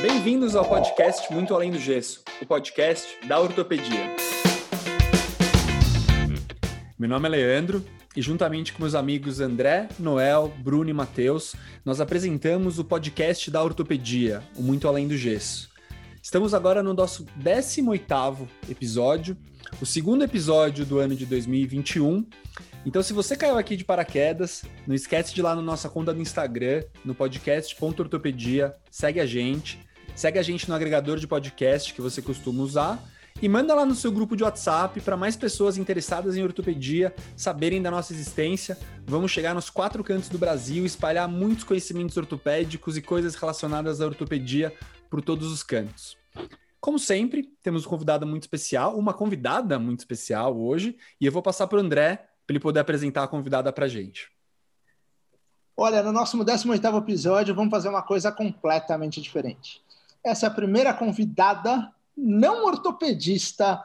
Bem-vindos ao podcast Muito Além do Gesso, o podcast da ortopedia. Meu nome é Leandro e, juntamente com meus amigos André, Noel, Bruno e Matheus, nós apresentamos o podcast da ortopedia, o Muito Além do Gesso. Estamos agora no nosso 18º episódio, o segundo episódio do ano de 2021. Então, se você caiu aqui de paraquedas, não esquece de ir lá na nossa conta do Instagram, no podcast.ortopedia, segue a gente, segue a gente no agregador de podcast que você costuma usar e manda lá no seu grupo de WhatsApp para mais pessoas interessadas em ortopedia saberem da nossa existência. Vamos chegar nos quatro cantos do Brasil, espalhar muitos conhecimentos ortopédicos e coisas relacionadas à ortopedia por todos os cantos. Como sempre, temos um convidado muito especial, uma convidada muito especial hoje, e eu vou passar para o André para ele poder apresentar a convidada para a gente. Olha, no nosso 18 episódio, vamos fazer uma coisa completamente diferente. Essa é a primeira convidada não ortopedista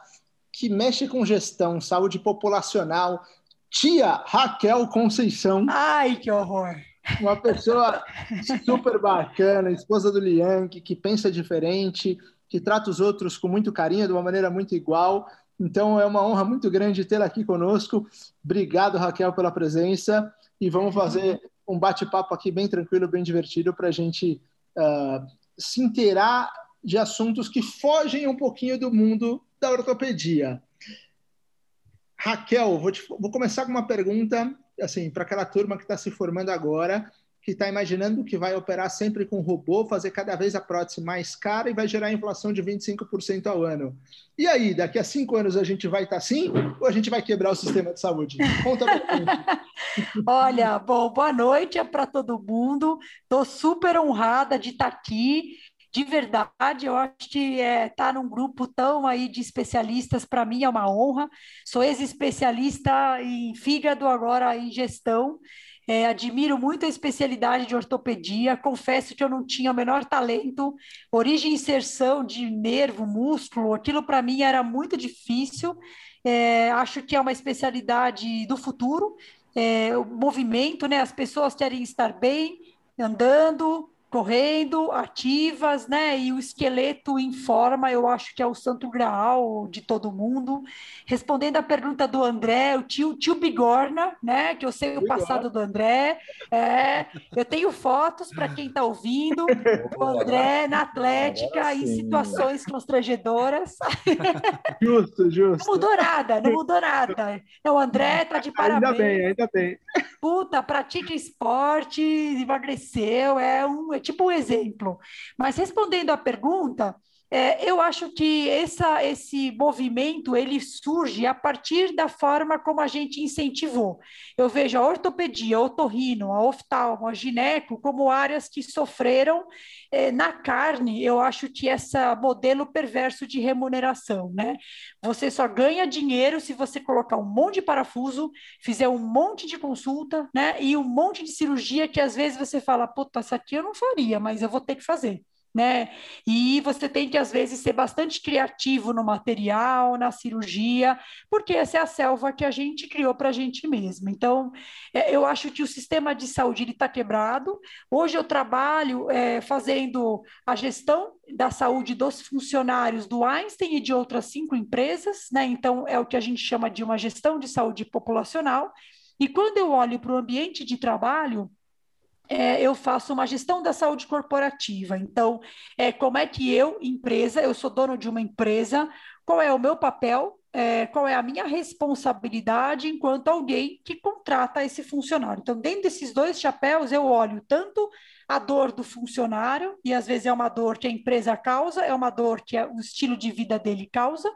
que mexe com gestão, saúde populacional, tia Raquel Conceição. Ai, que horror! Uma pessoa super bacana, esposa do Lianque, que pensa diferente, que trata os outros com muito carinho, de uma maneira muito igual. Então é uma honra muito grande tê-la aqui conosco. Obrigado, Raquel, pela presença. E vamos fazer um bate-papo aqui bem tranquilo, bem divertido, para a gente uh, se inteirar de assuntos que fogem um pouquinho do mundo da ortopedia. Raquel, vou, te, vou começar com uma pergunta assim para aquela turma que está se formando agora que está imaginando que vai operar sempre com robô, fazer cada vez a prótese mais cara e vai gerar inflação de 25% ao ano. E aí, daqui a cinco anos a gente vai estar tá assim ou a gente vai quebrar o sistema de saúde? Conta pra Olha, bom, boa noite para todo mundo. Estou super honrada de estar tá aqui. De verdade, eu acho que é, tá num grupo tão aí de especialistas, para mim é uma honra. Sou ex-especialista em fígado, agora em gestão. É, admiro muito a especialidade de ortopedia. Confesso que eu não tinha o menor talento. Origem e inserção de nervo, músculo, aquilo para mim era muito difícil. É, acho que é uma especialidade do futuro. É, o movimento, né? As pessoas querem estar bem, andando, correndo, ativas, né? E o esqueleto em forma, eu acho que é o santo graal de todo mundo. Respondendo a pergunta do André, o tio, tio Bigorna, né? Que eu sei o passado do André. É, eu tenho fotos para quem está ouvindo do André na Atlética em situações constrangedoras. Justo, justo. Não mudou nada, não mudou nada. Então, o André está de parabéns. Ainda bem, ainda bem. Puta, pratica esporte, emagreceu, é um tipo um exemplo. Mas respondendo à pergunta, é, eu acho que essa, esse movimento ele surge a partir da forma como a gente incentivou. Eu vejo a ortopedia, a otorrino, a oftalmo, a gineco como áreas que sofreram é, na carne. Eu acho que esse modelo perverso de remuneração, né? Você só ganha dinheiro se você colocar um monte de parafuso, fizer um monte de consulta, né? E um monte de cirurgia que às vezes você fala, puta, essa aqui eu não faria, mas eu vou ter que fazer né? E você tem que, às vezes, ser bastante criativo no material, na cirurgia, porque essa é a selva que a gente criou para a gente mesmo. Então, é, eu acho que o sistema de saúde está quebrado. Hoje eu trabalho é, fazendo a gestão da saúde dos funcionários do Einstein e de outras cinco empresas, né? Então, é o que a gente chama de uma gestão de saúde populacional. E quando eu olho para o ambiente de trabalho, é, eu faço uma gestão da saúde corporativa. Então, é, como é que eu, empresa, eu sou dono de uma empresa, qual é o meu papel, é, qual é a minha responsabilidade enquanto alguém que contrata esse funcionário. Então, dentro desses dois chapéus, eu olho tanto a dor do funcionário, e às vezes é uma dor que a empresa causa, é uma dor que o estilo de vida dele causa,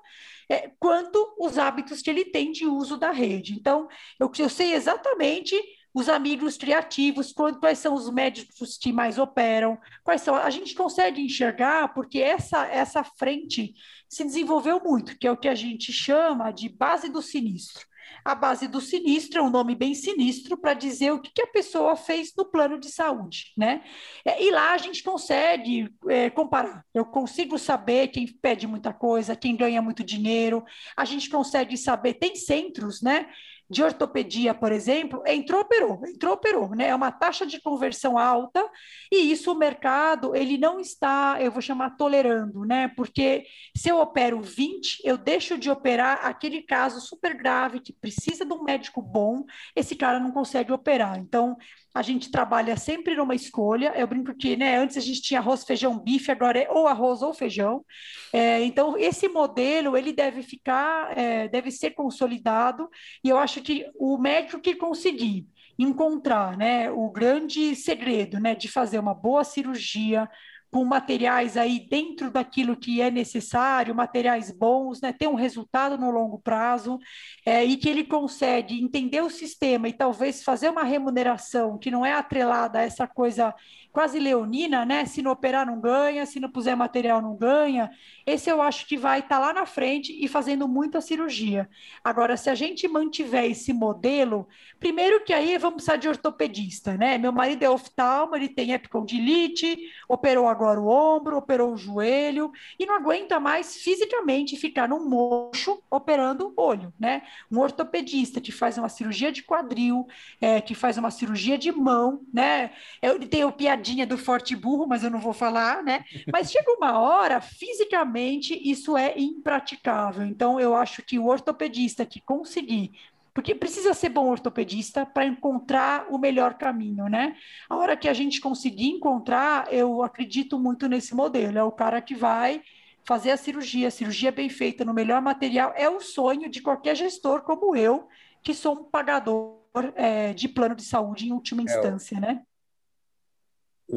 é, quanto os hábitos que ele tem de uso da rede. Então, eu, eu sei exatamente os amigos criativos, quais são os médicos que mais operam, quais são. A gente consegue enxergar porque essa, essa frente se desenvolveu muito, que é o que a gente chama de base do sinistro. A base do sinistro é um nome bem sinistro para dizer o que, a pessoa fez no plano de saúde, né? É, e lá a gente consegue é, comparar. Eu consigo saber quem pede muita coisa, quem ganha muito dinheiro. A gente consegue saber, tem centros, né? De ortopedia, por exemplo, entrou, operou, entrou, operou, né? É uma taxa de conversão alta e isso o mercado, ele não está, eu vou chamar tolerando, né? Porque se eu opero 20, eu deixo de operar aquele caso super grave que precisa de um médico bom, esse cara não consegue operar. Então, a gente trabalha sempre numa escolha. Eu brinco que, né, antes a gente tinha arroz, feijão, bife, agora é ou arroz ou feijão. É, então, esse modelo, ele deve ficar, é, deve ser consolidado, e eu acho que o médico que conseguir encontrar, né, o grande segredo, né, de fazer uma boa cirurgia, com materiais aí dentro daquilo que é necessário, materiais bons, né, ter um resultado no longo prazo, é, e que ele consegue entender o sistema e talvez fazer uma remuneração que não é atrelada a essa coisa quase leonina, né? Se não operar não ganha, se não puser material não ganha. Esse eu acho que vai estar tá lá na frente e fazendo muita cirurgia. Agora, se a gente mantiver esse modelo, primeiro que aí vamos precisar de ortopedista, né? Meu marido é oftalmo, ele tem epicondilite, operou agora o ombro, operou o joelho e não aguenta mais fisicamente ficar num mocho operando o olho, né? Um ortopedista que faz uma cirurgia de quadril, é, que faz uma cirurgia de mão, né? Eu tenho piadinha do forte burro, mas eu não vou falar, né? Mas chega uma hora, fisicamente, isso é impraticável. Então, eu acho que o ortopedista que conseguir porque precisa ser bom ortopedista para encontrar o melhor caminho, né? A hora que a gente conseguir encontrar, eu acredito muito nesse modelo. É o cara que vai fazer a cirurgia, a cirurgia bem feita no melhor material, é o sonho de qualquer gestor como eu, que sou um pagador é, de plano de saúde em última é, instância, né?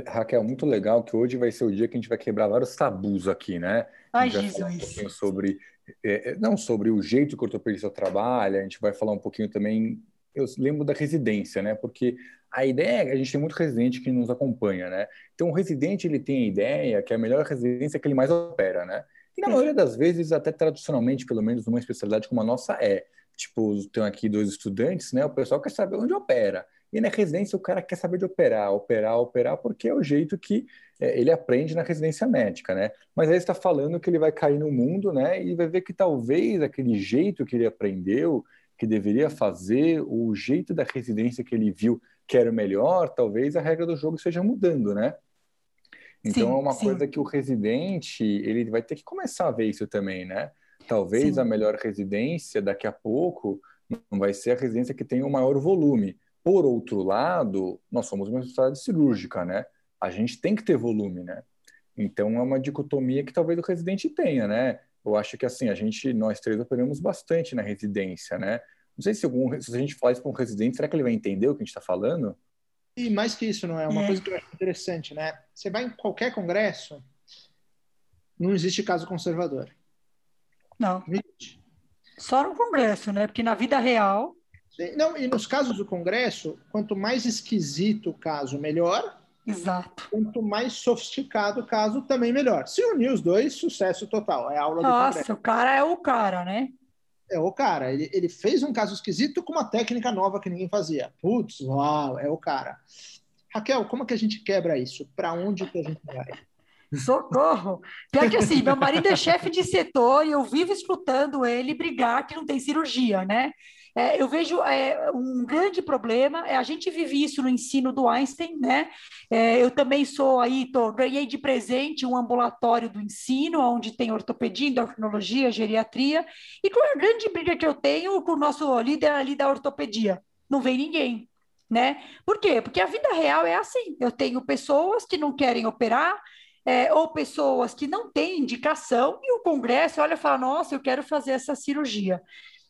Raquel, muito legal que hoje vai ser o dia que a gente vai quebrar vários tabus aqui, né? Ai, Jesus. Um sobre, é, é, não sobre o jeito que o ortopedista trabalha, a gente vai falar um pouquinho também, eu lembro da residência, né? Porque a ideia, é a gente tem muito residente que nos acompanha, né? Então, o residente, ele tem a ideia que a melhor residência é que ele mais opera, né? E na maioria das vezes, até tradicionalmente, pelo menos numa especialidade como a nossa é. Tipo, tem aqui dois estudantes, né? O pessoal quer saber onde opera. E na residência o cara quer saber de operar, operar, operar, porque é o jeito que é, ele aprende na residência médica, né? Mas aí está falando que ele vai cair no mundo, né? E vai ver que talvez aquele jeito que ele aprendeu, que deveria fazer, o jeito da residência que ele viu que era o melhor, talvez a regra do jogo esteja mudando, né? Então sim, é uma sim. coisa que o residente ele vai ter que começar a ver isso também, né? Talvez sim. a melhor residência daqui a pouco não vai ser a residência que tem o maior volume, por outro lado, nós somos uma sociedade cirúrgica, né? A gente tem que ter volume, né? Então é uma dicotomia que talvez o residente tenha, né? Eu acho que assim, a gente, nós três operamos bastante na residência, né? Não sei se, algum, se a gente falar isso para um residente, será que ele vai entender o que a gente está falando? E mais que isso, não é? Uma é. coisa que eu acho interessante, né? Você vai em qualquer congresso, não existe caso conservador. Não. não Só no congresso, né? Porque na vida real não, e nos casos do Congresso, quanto mais esquisito o caso, melhor. Exato. Quanto mais sofisticado o caso, também melhor. Se unir os dois, sucesso total. É aula Nossa, do Congresso. Nossa, o cara é o cara, né? É o cara. Ele, ele fez um caso esquisito com uma técnica nova que ninguém fazia. Putz, uau, é o cara. Raquel, como que a gente quebra isso? Para onde que a gente vai? Socorro! Pior que assim, meu marido é chefe de setor e eu vivo escutando ele brigar que não tem cirurgia, né? É, eu vejo é, um grande problema, é, a gente vive isso no ensino do Einstein, né? É, eu também sou aí, tô, ganhei de presente um ambulatório do ensino, onde tem ortopedia, endocrinologia, geriatria, e é a grande briga que eu tenho com o nosso líder ali da ortopedia? Não vem ninguém, né? Por quê? Porque a vida real é assim, eu tenho pessoas que não querem operar, é, ou pessoas que não têm indicação, e o Congresso olha e fala: Nossa, eu quero fazer essa cirurgia.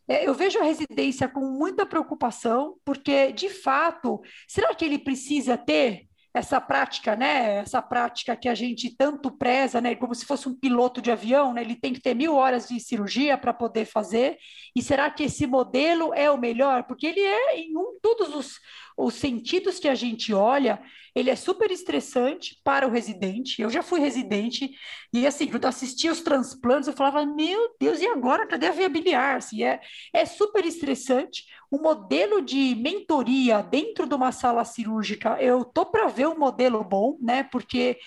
É, eu vejo a residência com muita preocupação, porque, de fato, será que ele precisa ter essa prática, né? Essa prática que a gente tanto preza, né? Como se fosse um piloto de avião, né? Ele tem que ter mil horas de cirurgia para poder fazer. E será que esse modelo é o melhor? Porque ele é em um, todos os, os sentidos que a gente olha, ele é super estressante para o residente. Eu já fui residente e assim, quando eu assistia os transplantes, eu falava, meu Deus, e agora? Cadê a viabiliar? Assim, é, é super estressante. O modelo de mentoria dentro de uma sala cirúrgica, eu tô para ver um modelo bom, né? Porque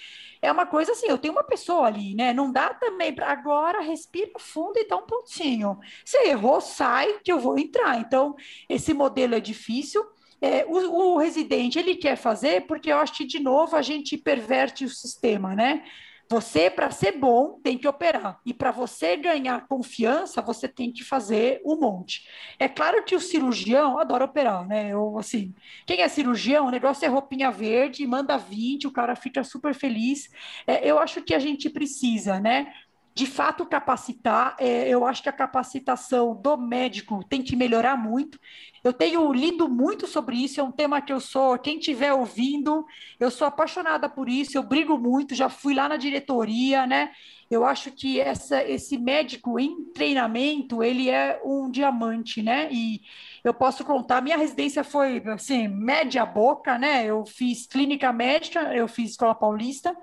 é uma coisa assim, eu tenho uma pessoa ali, né? Não dá também para agora respira fundo e dá um pontinho. Se errou, sai que eu vou entrar. Então, esse modelo é difícil. É, o, o, residente ele quer fazer porque eu acho que de novo a gente perverte o sistema, né? Você, para ser bom, tem que operar. E para você ganhar confiança, você tem que fazer um monte. É claro que o cirurgião adora operar, né? Eu, assim, quem é cirurgião, o negócio é roupinha verde, manda 20, o cara fica super feliz. É, eu acho que a gente precisa, né? De fato capacitar. É, eu acho que a capacitação do médico tem que melhorar muito. Eu tenho lido muito sobre isso, é um tema que eu sou, quem estiver ouvindo, eu sou apaixonada por isso, eu brigo muito, já fui lá na diretoria, né? Eu acho que essa, esse médico em treinamento, ele é um diamante, né? E eu posso contar, minha residência foi, assim, média boca, né? Eu fiz clínica médica, eu fiz escola paulista,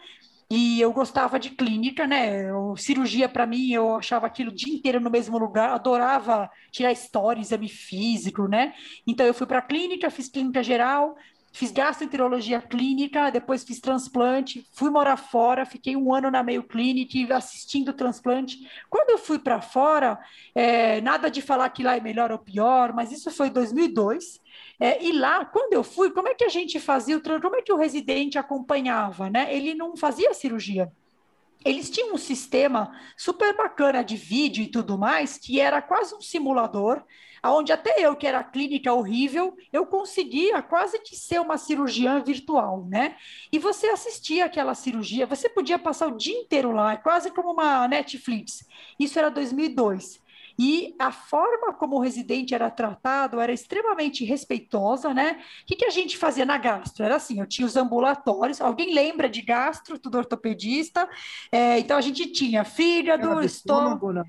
e eu gostava de clínica, né? Eu, cirurgia para mim, eu achava aquilo o dia inteiro no mesmo lugar, adorava tirar história, exame físico, né? Então eu fui para clínica, fiz clínica geral, fiz gastroenterologia clínica, depois fiz transplante, fui morar fora, fiquei um ano na meio clínica assistindo transplante. Quando eu fui para fora, é, nada de falar que lá é melhor ou pior, mas isso foi em 2002. É, e lá, quando eu fui, como é que a gente fazia o como é que o residente acompanhava, né? Ele não fazia cirurgia. Eles tinham um sistema super bacana de vídeo e tudo mais, que era quase um simulador, onde até eu, que era clínica horrível, eu conseguia quase que ser uma cirurgiã virtual, né? E você assistia aquela cirurgia, você podia passar o dia inteiro lá, quase como uma Netflix. Isso era 2002. E a forma como o residente era tratado era extremamente respeitosa, né? O que, que a gente fazia na gastro? Era assim, eu tinha os ambulatórios, alguém lembra de gastro, tudo ortopedista? É, então a gente tinha fígado, estômago... Né?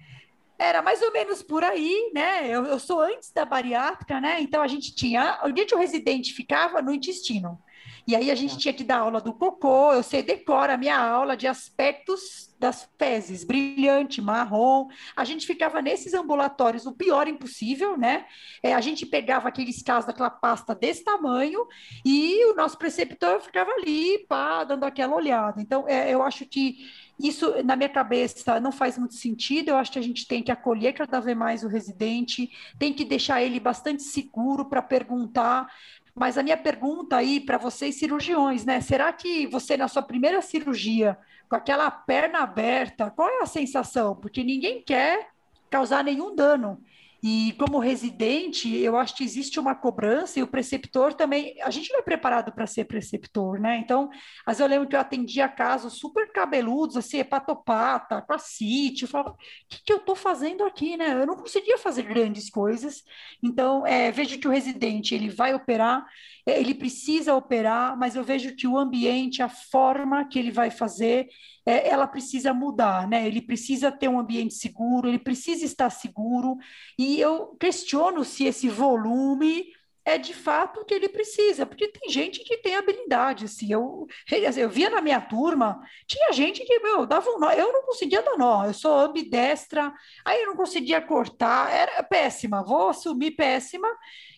Era mais ou menos por aí, né? Eu, eu, sou antes da bariátrica, né? Então a gente tinha. Onde o residente ficava? No intestino. E aí a gente tinha que dar aula do cocô, eu sei, decora a minha aula de aspectos das fezes, brilhante, marrom. A gente ficava nesses ambulatórios, o pior impossível, né? É, a gente pegava aqueles casos daquela pasta desse tamanho e o nosso preceptor ficava ali, pá, dando aquela olhada. Então, é, eu acho que isso, na minha cabeça, não faz muito sentido. Eu acho que a gente tem que acolher cada vez mais o residente, tem que deixar ele bastante seguro para perguntar mas a minha pergunta aí para vocês, cirurgiões, né? Será que você, na sua primeira cirurgia, com aquela perna aberta, qual é a sensação? Porque ninguém quer causar nenhum dano. E como residente, eu acho que existe uma cobrança e o preceptor também. A gente não é preparado para ser preceptor, né? Então, às vezes eu lembro que eu atendia casos super cabeludos, assim, hepatopata, CIT, eu falava, o que, que eu estou fazendo aqui, né? Eu não conseguia fazer grandes coisas. Então, é, vejo que o residente ele vai operar, é, ele precisa operar, mas eu vejo que o ambiente, a forma que ele vai fazer, é, ela precisa mudar, né? Ele precisa ter um ambiente seguro, ele precisa estar seguro, e eu questiono se esse volume é de fato o que ele precisa, porque tem gente que tem habilidade, assim, eu, eu via na minha turma, tinha gente que, meu, dava um nó, eu não conseguia dar nó, eu sou ambidestra, aí eu não conseguia cortar, era péssima, vou assumir péssima,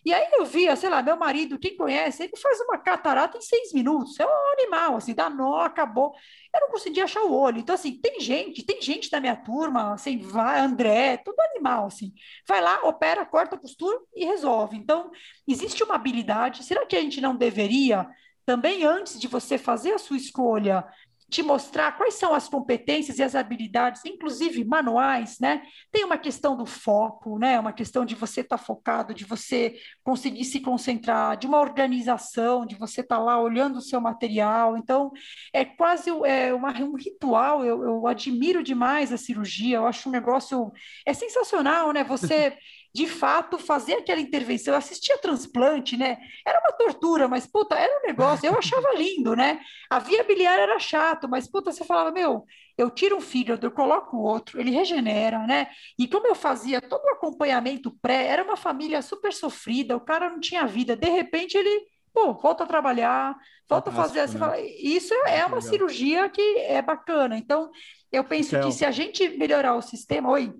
e aí eu via, sei lá, meu marido, quem conhece, ele faz uma catarata em seis minutos, é um animal, assim, dá nó, acabou. Eu não conseguia achar o olho. Então, assim, tem gente, tem gente da minha turma, assim, vai, André, tudo animal, assim. Vai lá, opera, corta a costura e resolve. Então, existe uma habilidade. Será que a gente não deveria, também antes de você fazer a sua escolha, te mostrar quais são as competências e as habilidades, inclusive manuais, né? Tem uma questão do foco, né? Uma questão de você estar tá focado, de você conseguir se concentrar, de uma organização, de você estar tá lá olhando o seu material. Então, é quase é uma, um ritual. Eu, eu admiro demais a cirurgia. Eu acho um negócio é sensacional, né? Você de fato fazer aquela intervenção. Eu assistia transplante, né? Era uma tortura, mas puta, era um negócio, eu achava lindo, né? A via biliar era chato, mas puta, você falava, meu, eu tiro um fígado, eu coloco o outro, ele regenera, né? E como eu fazia todo o acompanhamento pré, era uma família super sofrida, o cara não tinha vida, de repente ele pô, volta a trabalhar, volta a fazer. Né? Fala, isso é, é uma legal. cirurgia que é bacana. Então, eu penso então... que se a gente melhorar o sistema. Oi.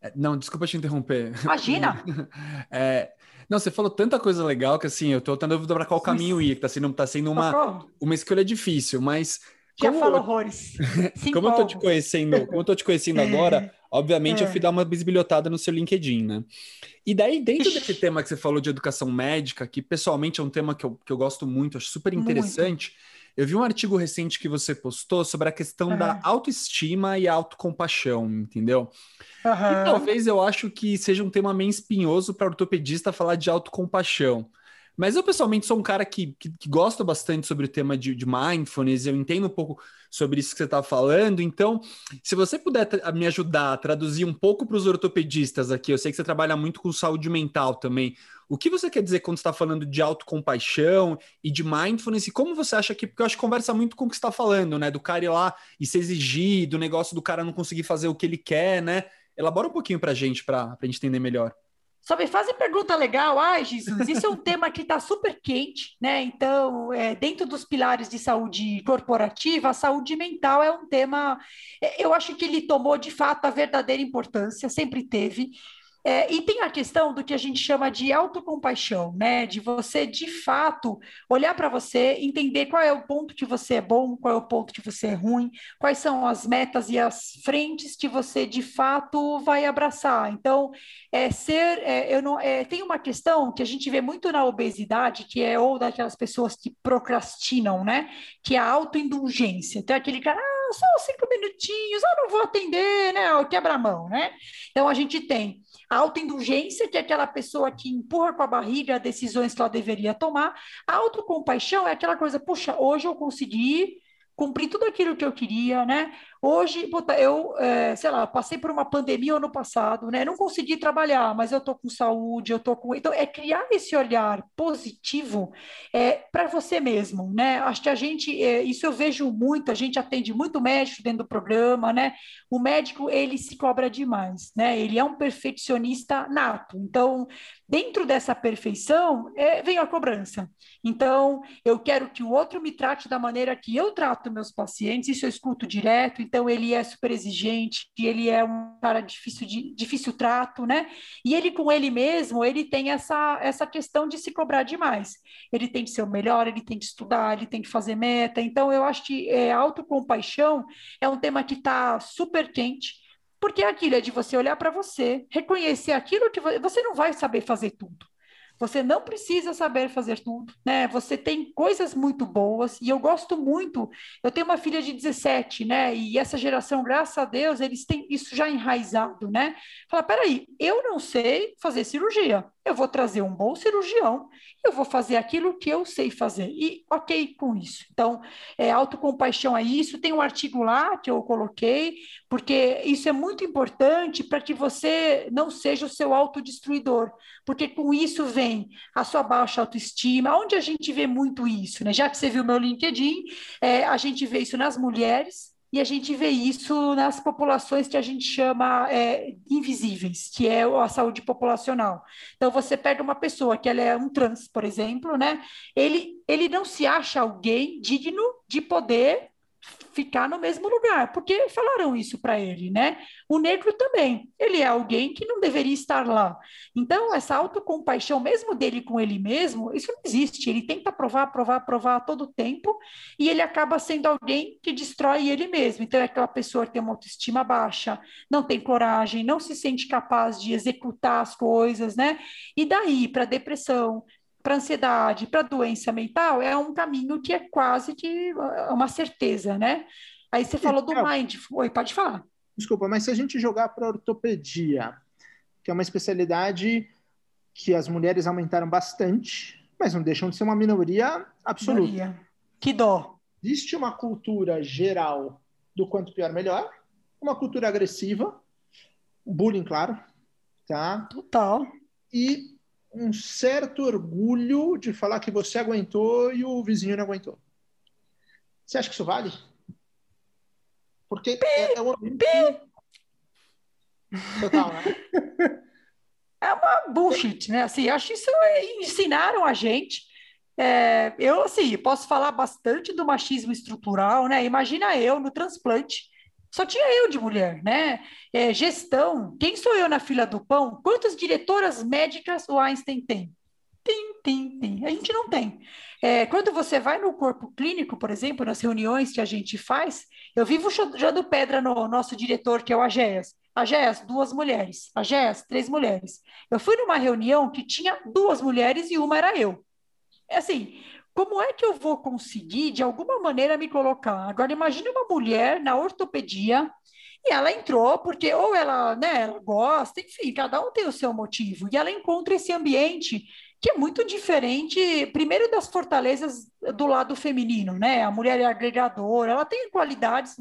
É, não, desculpa te interromper. Imagina! é, não, você falou tanta coisa legal que assim, eu tô tendo dúvida para qual caminho ir, que tá sendo, tá sendo uma, uma escolha difícil, mas. Já como, falo horrores. como eu tô te conhecendo, como eu tô te conhecendo agora, obviamente é. eu fui dar uma bisbilhotada no seu LinkedIn, né? E daí, dentro desse tema que você falou de educação médica, que pessoalmente é um tema que eu, que eu gosto muito, acho super interessante. Muito. Eu vi um artigo recente que você postou sobre a questão uhum. da autoestima e autocompaixão, entendeu? Uhum. E talvez eu acho que seja um tema meio espinhoso para ortopedista falar de autocompaixão. Mas eu, pessoalmente, sou um cara que, que, que gosta bastante sobre o tema de, de, mindfulness, eu entendo um pouco sobre isso que você está falando. Então, se você puder me ajudar a traduzir um pouco para os ortopedistas aqui, eu sei que você trabalha muito com saúde mental também. O que você quer dizer quando está falando de autocompaixão e de mindfulness? E como você acha que. Porque eu acho que conversa muito com o que está falando, né? Do cara ir lá e se exigir, do negócio do cara não conseguir fazer o que ele quer, né? Elabora um pouquinho para a gente, para a gente entender melhor. Só me fazem pergunta legal. Ai, Jesus, isso é um tema que está super quente, né? Então, é, dentro dos pilares de saúde corporativa, a saúde mental é um tema. É, eu acho que ele tomou de fato a verdadeira importância, sempre teve. É, e tem a questão do que a gente chama de autocompaixão, né? De você, de fato, olhar para você, entender qual é o ponto que você é bom, qual é o ponto que você é ruim, quais são as metas e as frentes que você, de fato, vai abraçar. Então, é ser... É, eu não, é, tem uma questão que a gente vê muito na obesidade, que é ou daquelas pessoas que procrastinam, né? Que é a autoindulgência. Então, é aquele cara... Ah, só cinco minutinhos, eu não vou atender, né? O quebra-mão, né? Então, a gente tem a autoindulgência, que é aquela pessoa que empurra com a barriga decisões que ela deveria tomar. A autocompaixão é aquela coisa, puxa, hoje eu consegui cumprir tudo aquilo que eu queria, né? Hoje, eu, é, sei lá, passei por uma pandemia ano passado, né? Não consegui trabalhar, mas eu tô com saúde, eu tô com. Então, é criar esse olhar positivo é, para você mesmo, né? Acho que a gente, é, isso eu vejo muito, a gente atende muito médico dentro do programa, né? O médico, ele se cobra demais, né? Ele é um perfeccionista nato. Então, dentro dessa perfeição, é, vem a cobrança. Então, eu quero que o outro me trate da maneira que eu trato meus pacientes, isso eu escuto direto então ele é super exigente, ele é um cara difícil de difícil trato, né? E ele com ele mesmo, ele tem essa essa questão de se cobrar demais. Ele tem que ser o melhor, ele tem que estudar, ele tem que fazer meta. Então eu acho que é, autocompaixão é um tema que está super quente. Porque é aquilo é de você olhar para você, reconhecer aquilo que você não vai saber fazer tudo. Você não precisa saber fazer tudo, né? Você tem coisas muito boas e eu gosto muito. Eu tenho uma filha de 17, né? E essa geração, graças a Deus, eles têm isso já enraizado, né? Fala, peraí, eu não sei fazer cirurgia. Eu vou trazer um bom cirurgião, eu vou fazer aquilo que eu sei fazer. E ok com isso. Então, é, autocompaixão é isso. Tem um artigo lá que eu coloquei, porque isso é muito importante para que você não seja o seu autodestruidor. Porque com isso vem a sua baixa autoestima. Onde a gente vê muito isso, né? Já que você viu meu LinkedIn, é, a gente vê isso nas mulheres e a gente vê isso nas populações que a gente chama é, invisíveis, que é a saúde populacional. Então, você pega uma pessoa que ela é um trans, por exemplo, né? Ele, ele não se acha alguém digno de poder ficar no mesmo lugar, porque falaram isso para ele, né? O negro também, ele é alguém que não deveria estar lá. Então, essa autocompaixão, mesmo dele com ele mesmo, isso não existe. Ele tenta provar, provar, provar a todo tempo e ele acaba sendo alguém que destrói ele mesmo. Então, é aquela pessoa que tem uma autoestima baixa, não tem coragem, não se sente capaz de executar as coisas, né? E daí para depressão, para ansiedade, para doença mental, é um caminho que é quase que é uma certeza, né? Aí você falou do mind. Oi, pode falar. Desculpa, mas se a gente jogar para ortopedia, que é uma especialidade que as mulheres aumentaram bastante, mas não deixam de ser uma minoria absoluta. Minoria. Que dó. Existe uma cultura geral do quanto pior melhor, uma cultura agressiva, bullying, claro, tá? Total. E um certo orgulho de falar que você aguentou e o vizinho não aguentou. Você acha que isso vale? Porque pi, é, é um ambiente... Total, né? É uma bullshit, né? Assim, acho que isso é, ensinaram a gente é, eu, assim, posso falar bastante do machismo estrutural, né? Imagina eu no transplante, só tinha eu de mulher, né? É, gestão, quem sou eu na fila do pão? Quantas diretoras médicas o Einstein tem? Tem, tem, tem. A gente não tem. É, quando você vai no corpo clínico, por exemplo, nas reuniões que a gente faz, eu vivo jogando pedra no nosso diretor, que é o Agéas. Agéas, duas mulheres. Agéas, três mulheres. Eu fui numa reunião que tinha duas mulheres e uma era eu. É assim, como é que eu vou conseguir, de alguma maneira, me colocar? Agora, imagine uma mulher na ortopedia e ela entrou porque ou ela, né, ela gosta, enfim, cada um tem o seu motivo. E ela encontra esse ambiente que é muito diferente, primeiro das fortalezas do lado feminino, né? A mulher é agregadora, ela tem qualidades,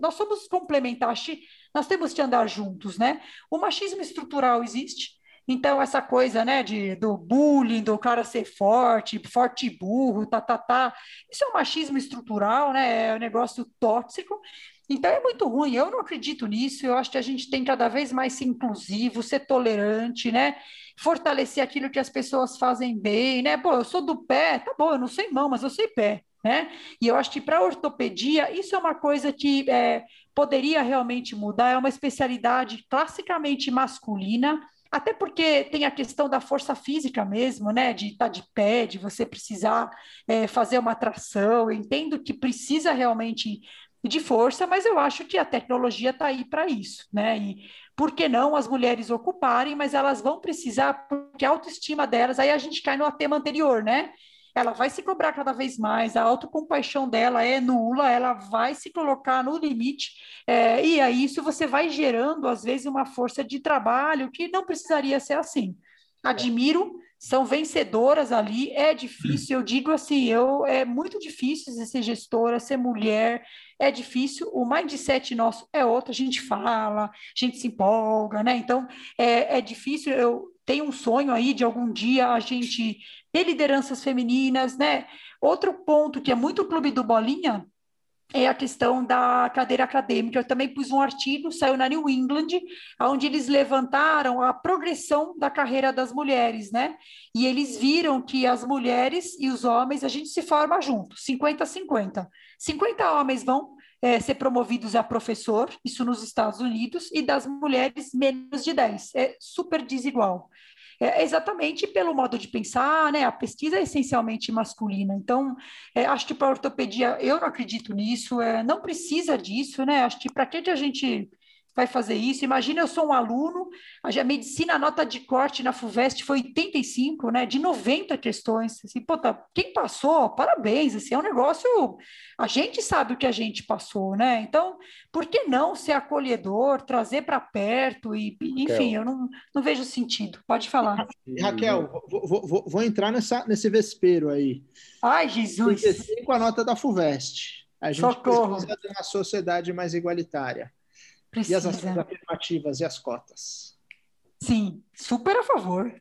nós somos complementares, nós temos que andar juntos, né? O machismo estrutural existe, então, essa coisa, né, de, do bullying, do cara ser forte, forte burro, tá, tá, tá, isso é um machismo estrutural, né, é um negócio tóxico, então é muito ruim, eu não acredito nisso, eu acho que a gente tem cada vez mais ser inclusivo, ser tolerante, né, fortalecer aquilo que as pessoas fazem bem, né, pô, eu sou do pé, tá bom, eu não sei mão, mas eu sei pé, né, e eu acho que para ortopedia, isso é uma coisa que é, poderia realmente mudar, é uma especialidade classicamente masculina, até porque tem a questão da força física mesmo, né? De estar tá de pé, de você precisar é, fazer uma tração. Eu entendo que precisa realmente de força, mas eu acho que a tecnologia está aí para isso, né? E por que não as mulheres ocuparem, mas elas vão precisar, porque a autoestima delas, aí a gente cai no tema anterior, né? Ela vai se cobrar cada vez mais, a autocompaixão dela é nula, ela vai se colocar no limite, é, e aí isso você vai gerando, às vezes, uma força de trabalho que não precisaria ser assim. Admiro, são vencedoras ali, é difícil, eu digo assim, eu é muito difícil ser gestora, ser mulher, é difícil, o mindset nosso é outro, a gente fala, a gente se empolga, né? Então, é, é difícil, eu tenho um sonho aí de algum dia a gente ter lideranças femininas, né? Outro ponto que é muito clube do Bolinha é a questão da cadeira acadêmica. Eu também pus um artigo, saiu na New England, onde eles levantaram a progressão da carreira das mulheres, né? E eles viram que as mulheres e os homens, a gente se forma junto, 50-50. 50 homens vão é, ser promovidos a professor, isso nos Estados Unidos, e das mulheres menos de 10. É super desigual. É exatamente pelo modo de pensar, né? A pesquisa é essencialmente masculina. Então, é, acho que para a ortopedia, eu não acredito nisso, é, não precisa disso, né? Acho que para que a gente vai fazer isso. Imagina, eu sou um aluno, a medicina, a nota de corte na FUVEST foi 85, né, de 90 questões. Assim, pô, tá, quem passou, parabéns, assim, é um negócio, a gente sabe o que a gente passou, né? Então, por que não ser acolhedor, trazer para perto e, enfim, eu não, não vejo sentido. Pode falar. Raquel, vou, vou, vou entrar nessa, nesse vespeiro aí. Ai, Jesus! 35 a nota da FUVEST. A gente Socorro. precisa de uma sociedade mais igualitária. Precisa. E as ações afirmativas e as cotas? Sim, super a favor.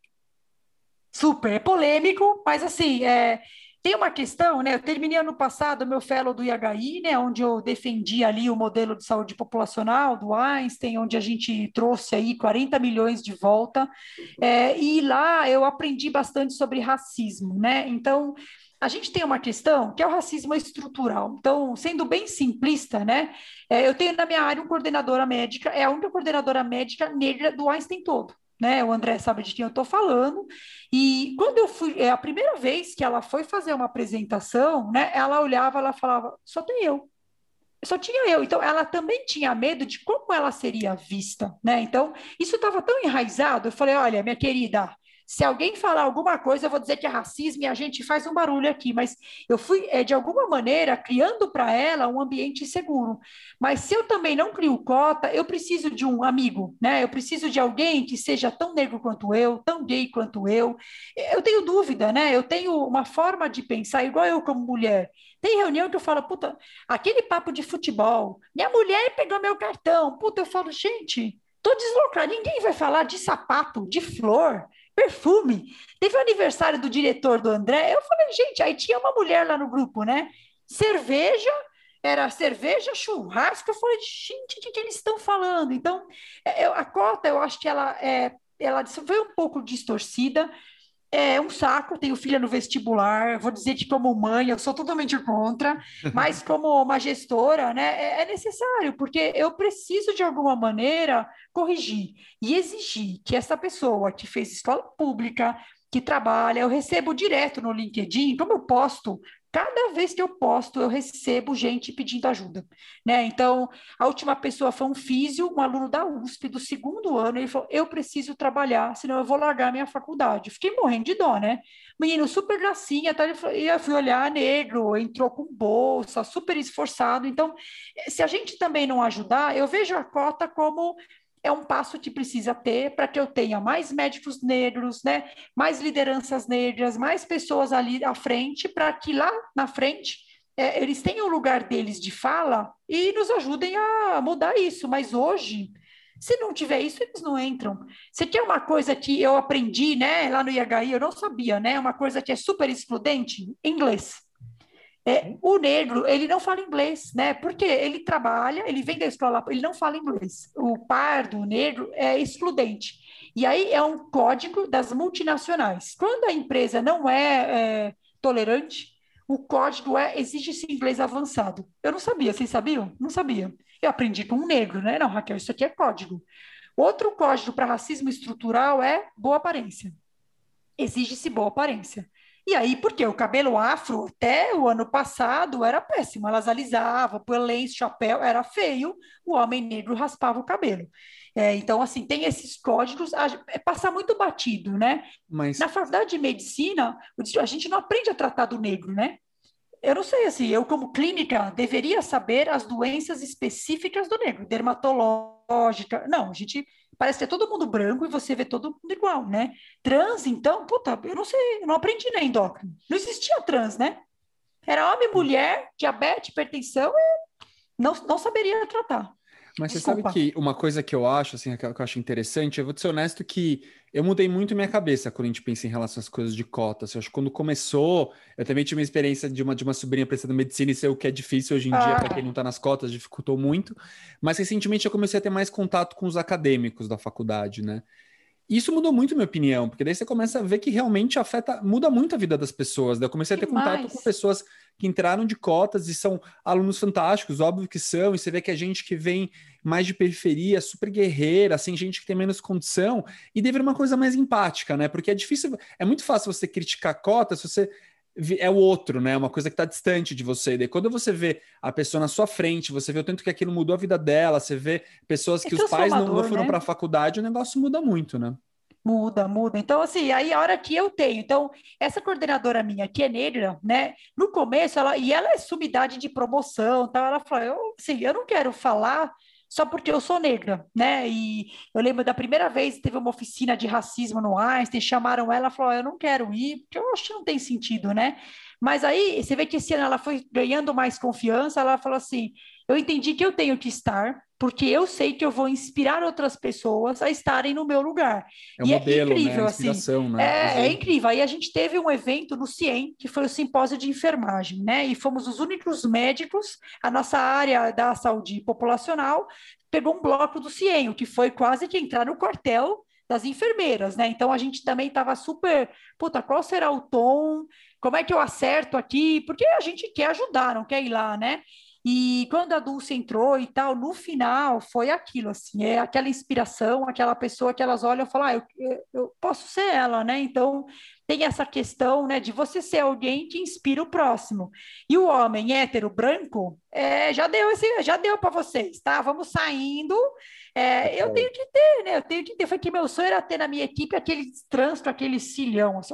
Super. É polêmico, mas assim, é, tem uma questão, né? Eu terminei ano passado meu fellow do IHI, né? Onde eu defendi ali o modelo de saúde populacional do Einstein, onde a gente trouxe aí 40 milhões de volta. É, e lá eu aprendi bastante sobre racismo, né? Então, a gente tem uma questão que é o racismo estrutural. Então, sendo bem simplista, né? É, eu tenho na minha área uma coordenadora médica, é a única coordenadora médica negra do Einstein todo. Né, o André sabe de quem eu estou falando. E quando eu fui, é a primeira vez que ela foi fazer uma apresentação, né, ela olhava, ela falava, só tem eu. Só tinha eu. Então, ela também tinha medo de como ela seria vista, né? Então, isso estava tão enraizado. Eu falei, olha, minha querida, se alguém falar alguma coisa, eu vou dizer que é racismo e a gente faz um barulho aqui, mas eu fui, é, de alguma maneira, criando para ela um ambiente seguro. Mas se eu também não crio cota, eu preciso de um amigo, né? Eu preciso de alguém que seja tão negro quanto eu, tão gay quanto eu. Eu tenho dúvida, né? Eu tenho uma forma de pensar, igual eu como mulher. Tem reunião que eu falo, puta, aquele papo de futebol, minha mulher pegou meu cartão, puta, eu falo, gente, tô deslocada, ninguém vai falar de sapato, de flor, perfume. Teve o aniversário do diretor do André, eu falei, gente, aí tinha uma mulher lá no grupo, né? Cerveja, era cerveja, churrasco. Eu falei, gente, o que, que eles estão falando? Então, é, eu, a cota, eu acho que ela, é, ela foi um pouco distorcida. É um saco, tenho filha no vestibular, vou dizer que como mãe, eu sou totalmente contra, mas como uma gestora, né, é, é necessário, porque eu preciso de alguma maneira corrigir e exigir que essa pessoa que fez escola pública, que trabalha, eu recebo direto no LinkedIn, como eu posto cada vez que eu posto, eu recebo gente pedindo ajuda, né? Então, a última pessoa foi um físio, um aluno da USP do segundo ano, ele falou: "Eu preciso trabalhar, senão eu vou largar minha faculdade". Fiquei morrendo de dó, né? Menino super gracinha, tá? e eu fui olhar negro, entrou com bolsa, super esforçado. Então, se a gente também não ajudar, eu vejo a cota como é um passo que precisa ter para que eu tenha mais médicos negros, né? mais lideranças negras, mais pessoas ali à frente, para que lá na frente é, eles tenham o lugar deles de fala e nos ajudem a mudar isso. Mas hoje, se não tiver isso, eles não entram. Você quer uma coisa que eu aprendi né, lá no IHI, eu não sabia, né? Uma coisa que é super excludente? Inglês. É, o negro, ele não fala inglês, né? Porque ele trabalha, ele vem da escola, ele não fala inglês. O pardo, o negro, é excludente. E aí é um código das multinacionais. Quando a empresa não é, é tolerante, o código é exige-se inglês avançado. Eu não sabia, vocês sabiam? Não sabia. Eu aprendi com um negro, né? Não, Raquel, isso aqui é código. Outro código para racismo estrutural é boa aparência. Exige-se boa aparência. E aí, porque o cabelo afro, até o ano passado, era péssimo. Elas alisavam, põe lenço, chapéu, era feio. O homem negro raspava o cabelo. É, então, assim, tem esses códigos, é passar muito batido, né? Mas... Na faculdade de medicina, a gente não aprende a tratar do negro, né? Eu não sei, assim, eu como clínica deveria saber as doenças específicas do negro, dermatológica. Não, a gente parece ter todo mundo branco e você vê todo mundo igual, né? Trans, então, puta, eu não sei, eu não aprendi na endócrino. Não existia trans, né? Era homem, mulher, diabetes, hipertensão, e não, não saberia tratar. Mas Desculpa. você sabe que uma coisa que eu acho, assim, que eu acho interessante, eu vou ser honesto que eu mudei muito minha cabeça quando a gente pensa em relação às coisas de cotas. Eu acho que quando começou, eu também tive uma experiência de uma, de uma sobrinha prestando medicina e sei o que é difícil hoje em ah. dia para quem não está nas cotas, dificultou muito. Mas recentemente eu comecei a ter mais contato com os acadêmicos da faculdade, né? Isso mudou muito minha opinião, porque daí você começa a ver que realmente afeta, muda muito a vida das pessoas. Daí eu comecei a ter contato com pessoas que entraram de cotas e são alunos fantásticos, óbvio que são, e você vê que é gente que vem mais de periferia, super guerreira, assim, gente que tem menos condição, e deve uma coisa mais empática, né? Porque é difícil, é muito fácil você criticar cotas se você é o outro, né? Uma coisa que está distante de você. E daí, quando você vê a pessoa na sua frente, você vê o tanto que aquilo mudou a vida dela, você vê pessoas é que é os pais não, não foram né? para a faculdade, o negócio muda muito, né? Muda, muda. Então, assim, aí a hora que eu tenho. Então, essa coordenadora minha, que é negra, né? No começo, ela, e ela é sumidade de promoção, então ela falou, eu, assim, eu não quero falar só porque eu sou negra, né? E eu lembro da primeira vez teve uma oficina de racismo no Einstein, chamaram ela, falou, eu não quero ir, porque eu acho que não tem sentido, né? Mas aí você vê que esse ano ela foi ganhando mais confiança, ela falou assim: eu entendi que eu tenho que estar, porque eu sei que eu vou inspirar outras pessoas a estarem no meu lugar. É um e é modelo, é incrível, né? assim. Né? É, é, incrível. Aí a gente teve um evento no CIEM, que foi o simpósio de enfermagem, né? E fomos os únicos médicos, a nossa área da saúde populacional pegou um bloco do CIEM, o que foi quase que entrar no quartel das enfermeiras, né? Então a gente também estava super, puta, qual será o tom? Como é que eu acerto aqui? Porque a gente quer ajudar, não quer ir lá, né? E quando a Dulce entrou e tal, no final foi aquilo, assim, é aquela inspiração, aquela pessoa que elas olham e falam, ah, eu, eu posso ser ela, né? Então, tem essa questão, né, de você ser alguém que inspira o próximo. E o homem hétero branco, é, já deu esse, já deu para vocês, tá? Vamos saindo. É, eu tenho que ter, né? Eu tenho que ter. Foi que meu sonho era ter na minha equipe aquele trânsito, aquele cilhão, assim,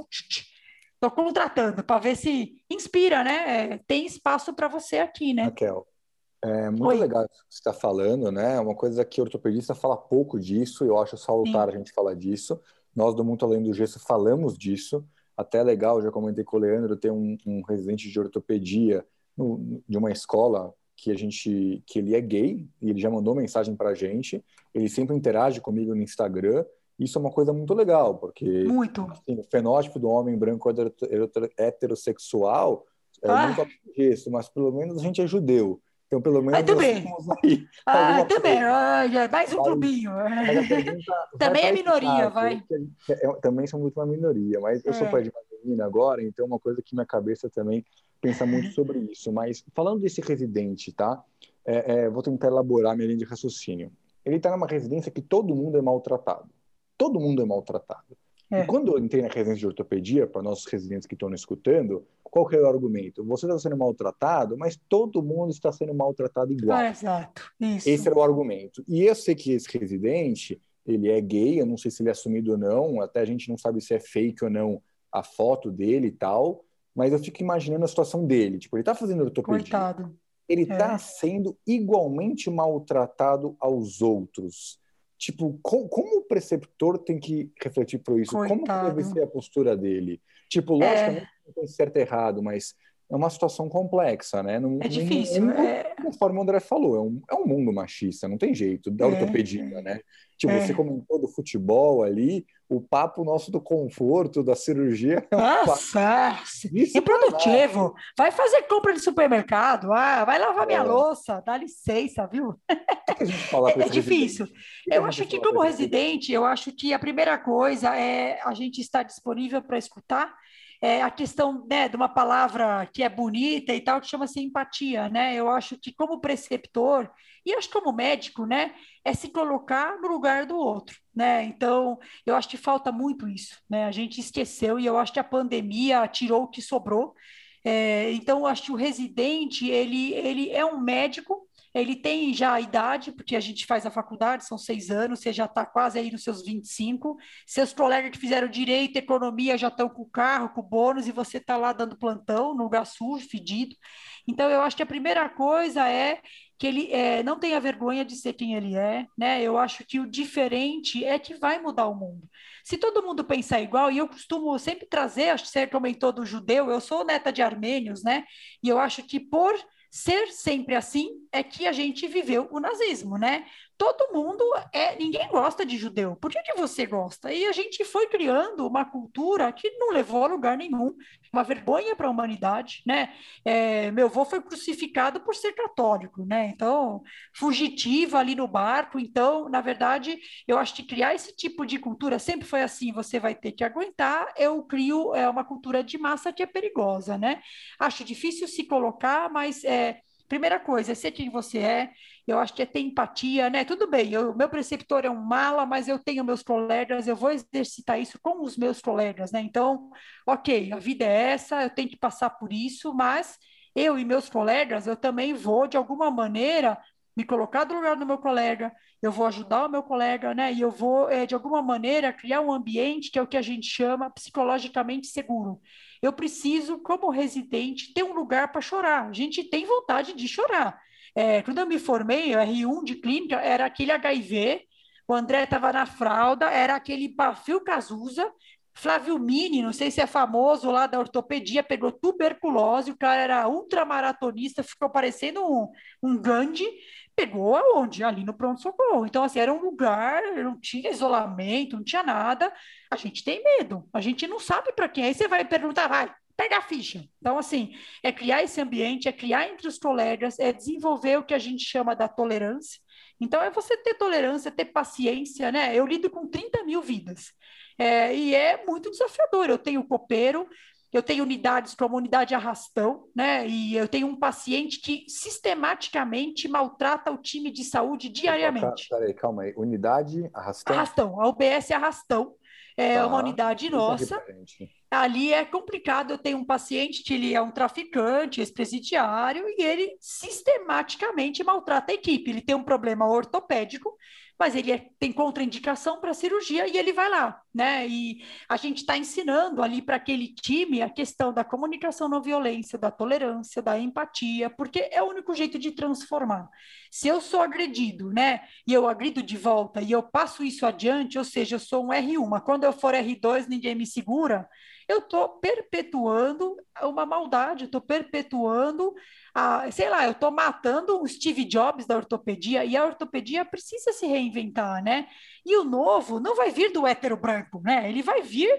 Estou contratando para ver se inspira, né? É, tem espaço para você aqui, né? Raquel, é muito Oi. legal que você está falando, né? É uma coisa que o ortopedista fala pouco disso, eu acho salutar Sim. a gente falar disso. Nós do Muito Além do Gesso falamos disso. Até é legal, já comentei com o Leandro, tem um, um residente de ortopedia no, de uma escola que a gente que ele é gay e ele já mandou mensagem para a gente. Ele sempre interage comigo no Instagram isso é uma coisa muito legal, porque muito. Assim, o fenótipo do homem branco heterossexual é ah. é muito gesso, mas pelo menos a gente é judeu. Então, pelo menos. Ah, também. Aí, ah, também. Olha, mais um mas, clubinho. também é minoria, vai. É, é, também sou muito uma minoria, mas eu sou é. pai de uma menina agora, então é uma coisa que minha cabeça também pensa muito sobre isso. Mas falando desse residente, tá? É, é, vou tentar elaborar minha linha de raciocínio. Ele está numa residência que todo mundo é maltratado. Todo mundo é maltratado. É. E quando eu entrei na residência de ortopedia, para nossos residentes que estão nos escutando, qual que é o argumento? Você está sendo maltratado, mas todo mundo está sendo maltratado igual. Ah, exato. Isso. Esse era o argumento. E eu sei que esse residente, ele é gay, eu não sei se ele é assumido ou não, até a gente não sabe se é fake ou não a foto dele e tal, mas eu fico imaginando a situação dele. Tipo, ele está fazendo ortopedia. Coitado. Ele está é. sendo igualmente maltratado aos outros. Tipo, com, como o preceptor tem que refletir por isso? Coitado. Como deve ser a postura dele? Tipo, logicamente é. não tem certo e errado, mas é uma situação complexa, né? Não, é difícil. Não, é... Conforme o André falou, é um, é um mundo machista, não tem jeito, da é. ortopedia, né? Tipo, é. você comentou do futebol ali, o papo nosso do conforto, da cirurgia. É Nossa! Improdutivo. Vai fazer compra de supermercado, ah, vai lavar minha é. louça, dá licença, viu? É, é difícil. eu acho que, como residente, eu acho que a primeira coisa é a gente estar disponível para escutar é, a questão né, de uma palavra que é bonita e tal, que chama-se empatia, né? Eu acho que como preceptor, e acho que como médico, né, é se colocar no lugar do outro, né? Então, eu acho que falta muito isso, né? A gente esqueceu e eu acho que a pandemia tirou o que sobrou. É, então, eu acho que o residente, ele, ele é um médico ele tem já a idade, porque a gente faz a faculdade, são seis anos, você já está quase aí nos seus 25. Seus colegas que fizeram direito, economia, já estão com o carro, com o bônus, e você está lá dando plantão, no lugar sujo, fedido. Então, eu acho que a primeira coisa é que ele é, não tenha vergonha de ser quem ele é, né? Eu acho que o diferente é que vai mudar o mundo. Se todo mundo pensar igual, e eu costumo sempre trazer, acho que você comentou do judeu, eu sou neta de armênios, né? E eu acho que por ser sempre assim é que a gente viveu o nazismo, né? todo mundo é, ninguém gosta de judeu. Por que, que você gosta? E a gente foi criando uma cultura que não levou a lugar nenhum, uma vergonha para a humanidade, né? É, meu avô foi crucificado por ser católico, né? Então, fugitivo ali no barco. Então, na verdade, eu acho que criar esse tipo de cultura sempre foi assim. Você vai ter que aguentar. Eu crio é uma cultura de massa que é perigosa, né? Acho difícil se colocar, mas é primeira coisa, é ser quem você é, eu acho que é ter empatia, né? Tudo bem, o meu preceptor é um mala, mas eu tenho meus colegas, eu vou exercitar isso com os meus colegas, né? Então, ok, a vida é essa, eu tenho que passar por isso, mas eu e meus colegas, eu também vou, de alguma maneira, me colocar do lugar do meu colega, eu vou ajudar o meu colega, né? E eu vou, é, de alguma maneira, criar um ambiente que é o que a gente chama psicologicamente seguro eu preciso, como residente, ter um lugar para chorar. A gente tem vontade de chorar. É, quando eu me formei, R1 de clínica, era aquele HIV, o André estava na fralda, era aquele Bafil Cazuza, Flávio Mini, não sei se é famoso lá da ortopedia, pegou tuberculose, o cara era ultramaratonista, ficou parecendo um, um Gandhi, pegou aonde? Ali no pronto-socorro. Então, assim, era um lugar, não tinha isolamento, não tinha nada. A gente tem medo, a gente não sabe para quem. Aí você vai perguntar, vai, pega a ficha. Então, assim, é criar esse ambiente, é criar entre os colegas, é desenvolver o que a gente chama da tolerância. Então, é você ter tolerância, ter paciência, né? Eu lido com 30 mil vidas. É, e é muito desafiador. Eu tenho copeiro, eu tenho unidades como unidade arrastão, né? E eu tenho um paciente que sistematicamente maltrata o time de saúde diariamente. Peraí, calma aí. Unidade arrastão? Arrastão, a UBS arrastão. É tá. uma unidade nossa. Ali é complicado. Eu tenho um paciente que ele é um traficante, ex-presidiário, e ele sistematicamente maltrata a equipe. Ele tem um problema ortopédico mas ele é, tem contraindicação para cirurgia e ele vai lá, né? E a gente está ensinando ali para aquele time a questão da comunicação não violência, da tolerância, da empatia, porque é o único jeito de transformar. Se eu sou agredido, né? E eu agrido de volta e eu passo isso adiante, ou seja, eu sou um R1, mas quando eu for R2 ninguém me segura, eu estou perpetuando uma maldade, estou perpetuando, a, sei lá, eu estou matando o Steve Jobs da ortopedia, e a ortopedia precisa se reinventar, né? E o novo não vai vir do hétero branco, né? Ele vai vir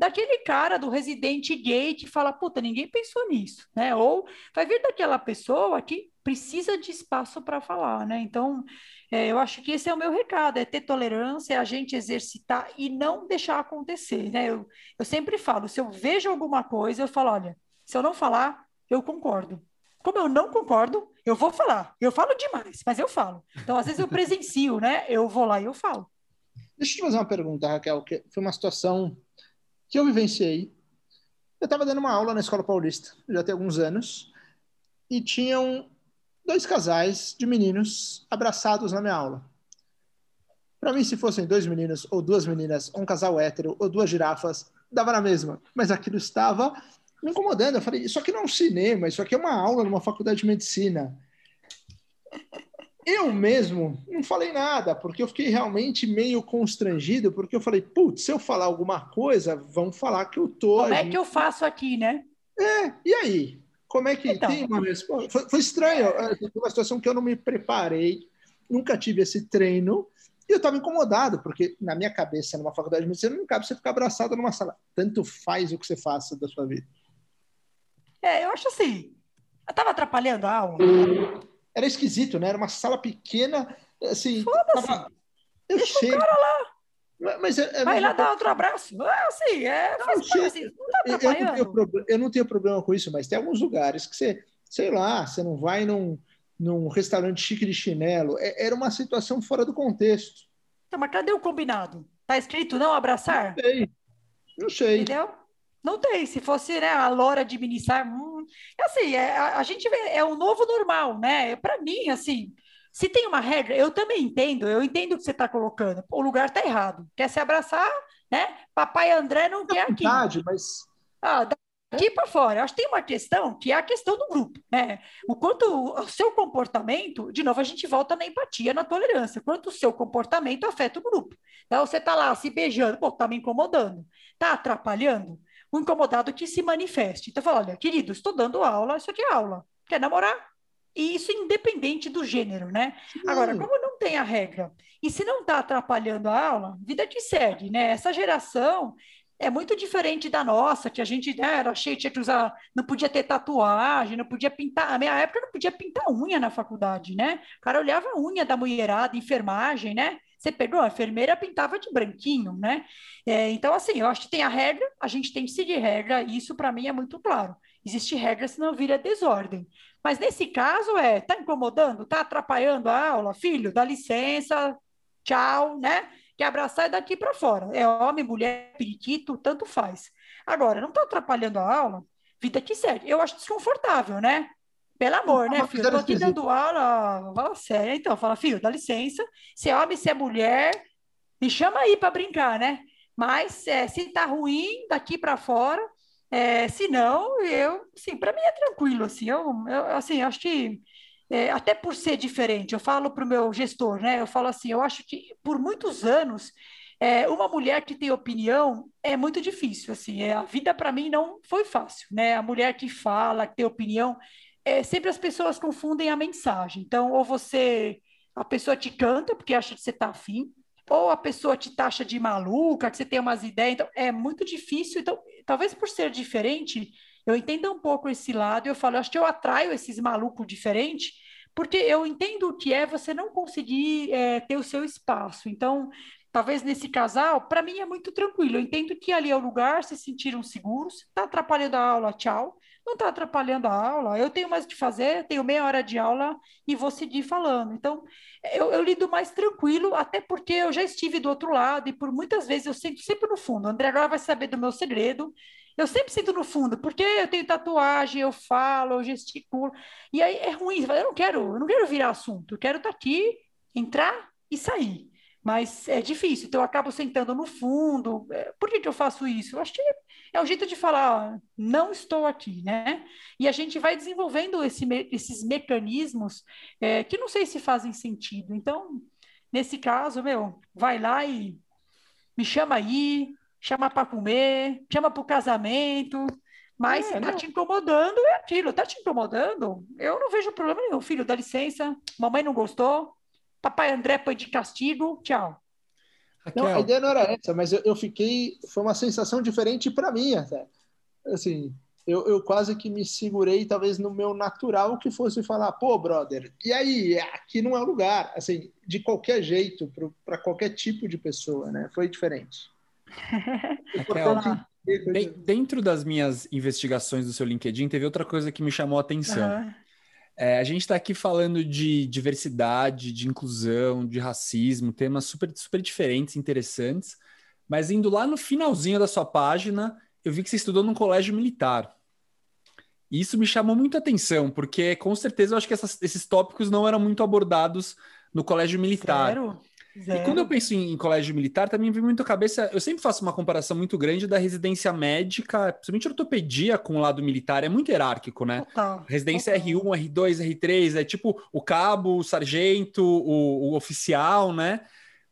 daquele cara, do residente gay, que fala, puta, ninguém pensou nisso, né? Ou vai vir daquela pessoa que precisa de espaço para falar, né? Então, é, eu acho que esse é o meu recado, é ter tolerância, é a gente exercitar e não deixar acontecer, né? Eu, eu sempre falo, se eu vejo alguma coisa, eu falo, olha, se eu não falar, eu concordo. Como eu não concordo, eu vou falar. Eu falo demais, mas eu falo. Então, às vezes eu presencio, né? Eu vou lá e eu falo. Deixa eu te fazer uma pergunta, Raquel, que foi uma situação que eu vivenciei. Eu estava dando uma aula na Escola Paulista, já tem alguns anos, e tinham dois casais de meninos abraçados na minha aula. Para mim, se fossem dois meninos ou duas meninas, um casal hétero ou duas girafas, dava na mesma. Mas aquilo estava me incomodando. Eu falei, isso aqui não é um cinema, isso aqui é uma aula numa faculdade de medicina. Eu mesmo não falei nada, porque eu fiquei realmente meio constrangido, porque eu falei, putz, se eu falar alguma coisa, vão falar que eu tô. Como é que eu faço aqui, né? É, e aí? Como é que então, tem uma resposta? Foi, foi estranho, é, uma situação que eu não me preparei, nunca tive esse treino, e eu estava incomodado, porque na minha cabeça, numa faculdade de medicina, não cabe você ficar abraçado numa sala. Tanto faz o que você faça da sua vida. É, eu acho assim. Eu estava atrapalhando a aula. Era esquisito, né? Era uma sala pequena, assim. Tava... Eu Deixa sei. o cara lá. Mas é, é Vai lá dar outro abraço. É assim, é, não, faz parte, assim, não tá eu, não tenho eu não tenho problema com isso, mas tem alguns lugares que você, sei lá, você não vai num, num restaurante chique de chinelo. É, era uma situação fora do contexto. Tá, mas cadê o combinado? Tá escrito não abraçar? Não sei. Não sei. Entendeu? Não tem. Se fosse né, a Lora administrar, hum, é assim, é, a, a, gente vê, é o novo normal, né? Para mim, assim, se tem uma regra, eu também entendo, eu entendo o que você está colocando. O lugar está errado. Quer se abraçar, né? Papai André não quer aqui. Verdade, mas. Ah, daqui para fora. Acho que tem uma questão que é a questão do grupo, né? O quanto o seu comportamento, de novo, a gente volta na empatia, na tolerância. Quanto o seu comportamento afeta o grupo. Então, você está lá se beijando, pô, tá me incomodando, tá atrapalhando. O incomodado que se manifeste. Então, fala, olha, querido, estou dando aula, isso aqui é aula. Quer namorar? E isso independente do gênero, né? Sim. Agora, como não tem a regra, e se não está atrapalhando a aula, vida que segue, né? Essa geração é muito diferente da nossa, que a gente né, era cheio, tinha que usar, não podia ter tatuagem, não podia pintar. Na minha época não podia pintar unha na faculdade, né? O cara olhava a unha da mulherada, enfermagem, né? Você pegou, a enfermeira pintava de branquinho, né? É, então, assim, eu acho que tem a regra, a gente tem que seguir regra, e isso para mim é muito claro. Existe regra, senão vira desordem. Mas nesse caso é, tá incomodando, tá atrapalhando a aula, filho, dá licença, tchau, né? Que abraçar é daqui para fora. É homem, mulher, periquito, tanto faz. Agora, não tá atrapalhando a aula, vida que segue. Eu acho desconfortável, né? Pelo amor, né, filho? Eu tô aqui dando aula, fala sério. Então, fala, filho, dá licença. Se é homem, se é mulher, me chama aí para brincar, né? Mas é, se tá ruim, daqui para fora, é, se não, eu, sim, para mim é tranquilo, assim, eu, eu assim, acho que é, até por ser diferente, eu falo para o meu gestor, né? Eu falo assim, eu acho que por muitos anos é, uma mulher que tem opinião é muito difícil, assim, é, a vida para mim não foi fácil, né? A mulher que fala, que tem opinião, é, sempre as pessoas confundem a mensagem. Então, ou você, a pessoa te canta porque acha que você está afim, ou a pessoa te taxa de maluca, que você tem umas ideias, então é muito difícil. Então, talvez por ser diferente, eu entenda um pouco esse lado, eu falo, acho que eu atraio esses malucos diferentes, porque eu entendo o que é você não conseguir é, ter o seu espaço. Então, talvez nesse casal, para mim é muito tranquilo. Eu entendo que ali é o lugar, se sentiram seguros, está atrapalhando a aula, tchau. Não está atrapalhando a aula, eu tenho mais que fazer, tenho meia hora de aula e vou seguir falando. Então, eu, eu, lido mais tranquilo, até porque eu já estive do outro lado e por muitas vezes eu sinto sempre no fundo. O André agora vai saber do meu segredo. Eu sempre sinto no fundo, porque eu tenho tatuagem, eu falo, eu gesticulo. E aí é ruim, eu não quero, eu não quero virar assunto, eu quero estar tá aqui, entrar e sair mas é difícil, então eu acabo sentando no fundo. É, por que, que eu faço isso? Eu acho que é o jeito de falar, não estou aqui, né? E a gente vai desenvolvendo esse, esses mecanismos é, que não sei se fazem sentido. Então, nesse caso, meu, vai lá e me chama aí, chama para comer, chama para o casamento. Mas é, tá te incomodando, é aquilo, tá te incomodando? Eu não vejo problema nenhum. Filho, dá licença, mamãe não gostou, Papai André foi de castigo, tchau. Não, a ideia não era essa, mas eu, eu fiquei. Foi uma sensação diferente para mim até. Assim, eu, eu, quase que me segurei, talvez no meu natural, que fosse falar, pô, brother, e aí? Aqui não é o lugar. Assim, de qualquer jeito, para qualquer tipo de pessoa, né? Foi diferente. Raquel, dentro das minhas investigações do seu LinkedIn, teve outra coisa que me chamou a atenção. Uhum. É, a gente está aqui falando de diversidade, de inclusão, de racismo, temas super, super diferentes, interessantes. Mas indo lá no finalzinho da sua página, eu vi que você estudou num colégio militar. E isso me chamou muito atenção, porque com certeza eu acho que essas, esses tópicos não eram muito abordados no colégio militar. Zero. E quando eu penso em, em, colégio militar, também vem muito a cabeça. Eu sempre faço uma comparação muito grande da residência médica, principalmente ortopedia com o lado militar, é muito hierárquico, né? Total, residência total. R1, R2, R3, é tipo o cabo, o sargento, o, o oficial, né?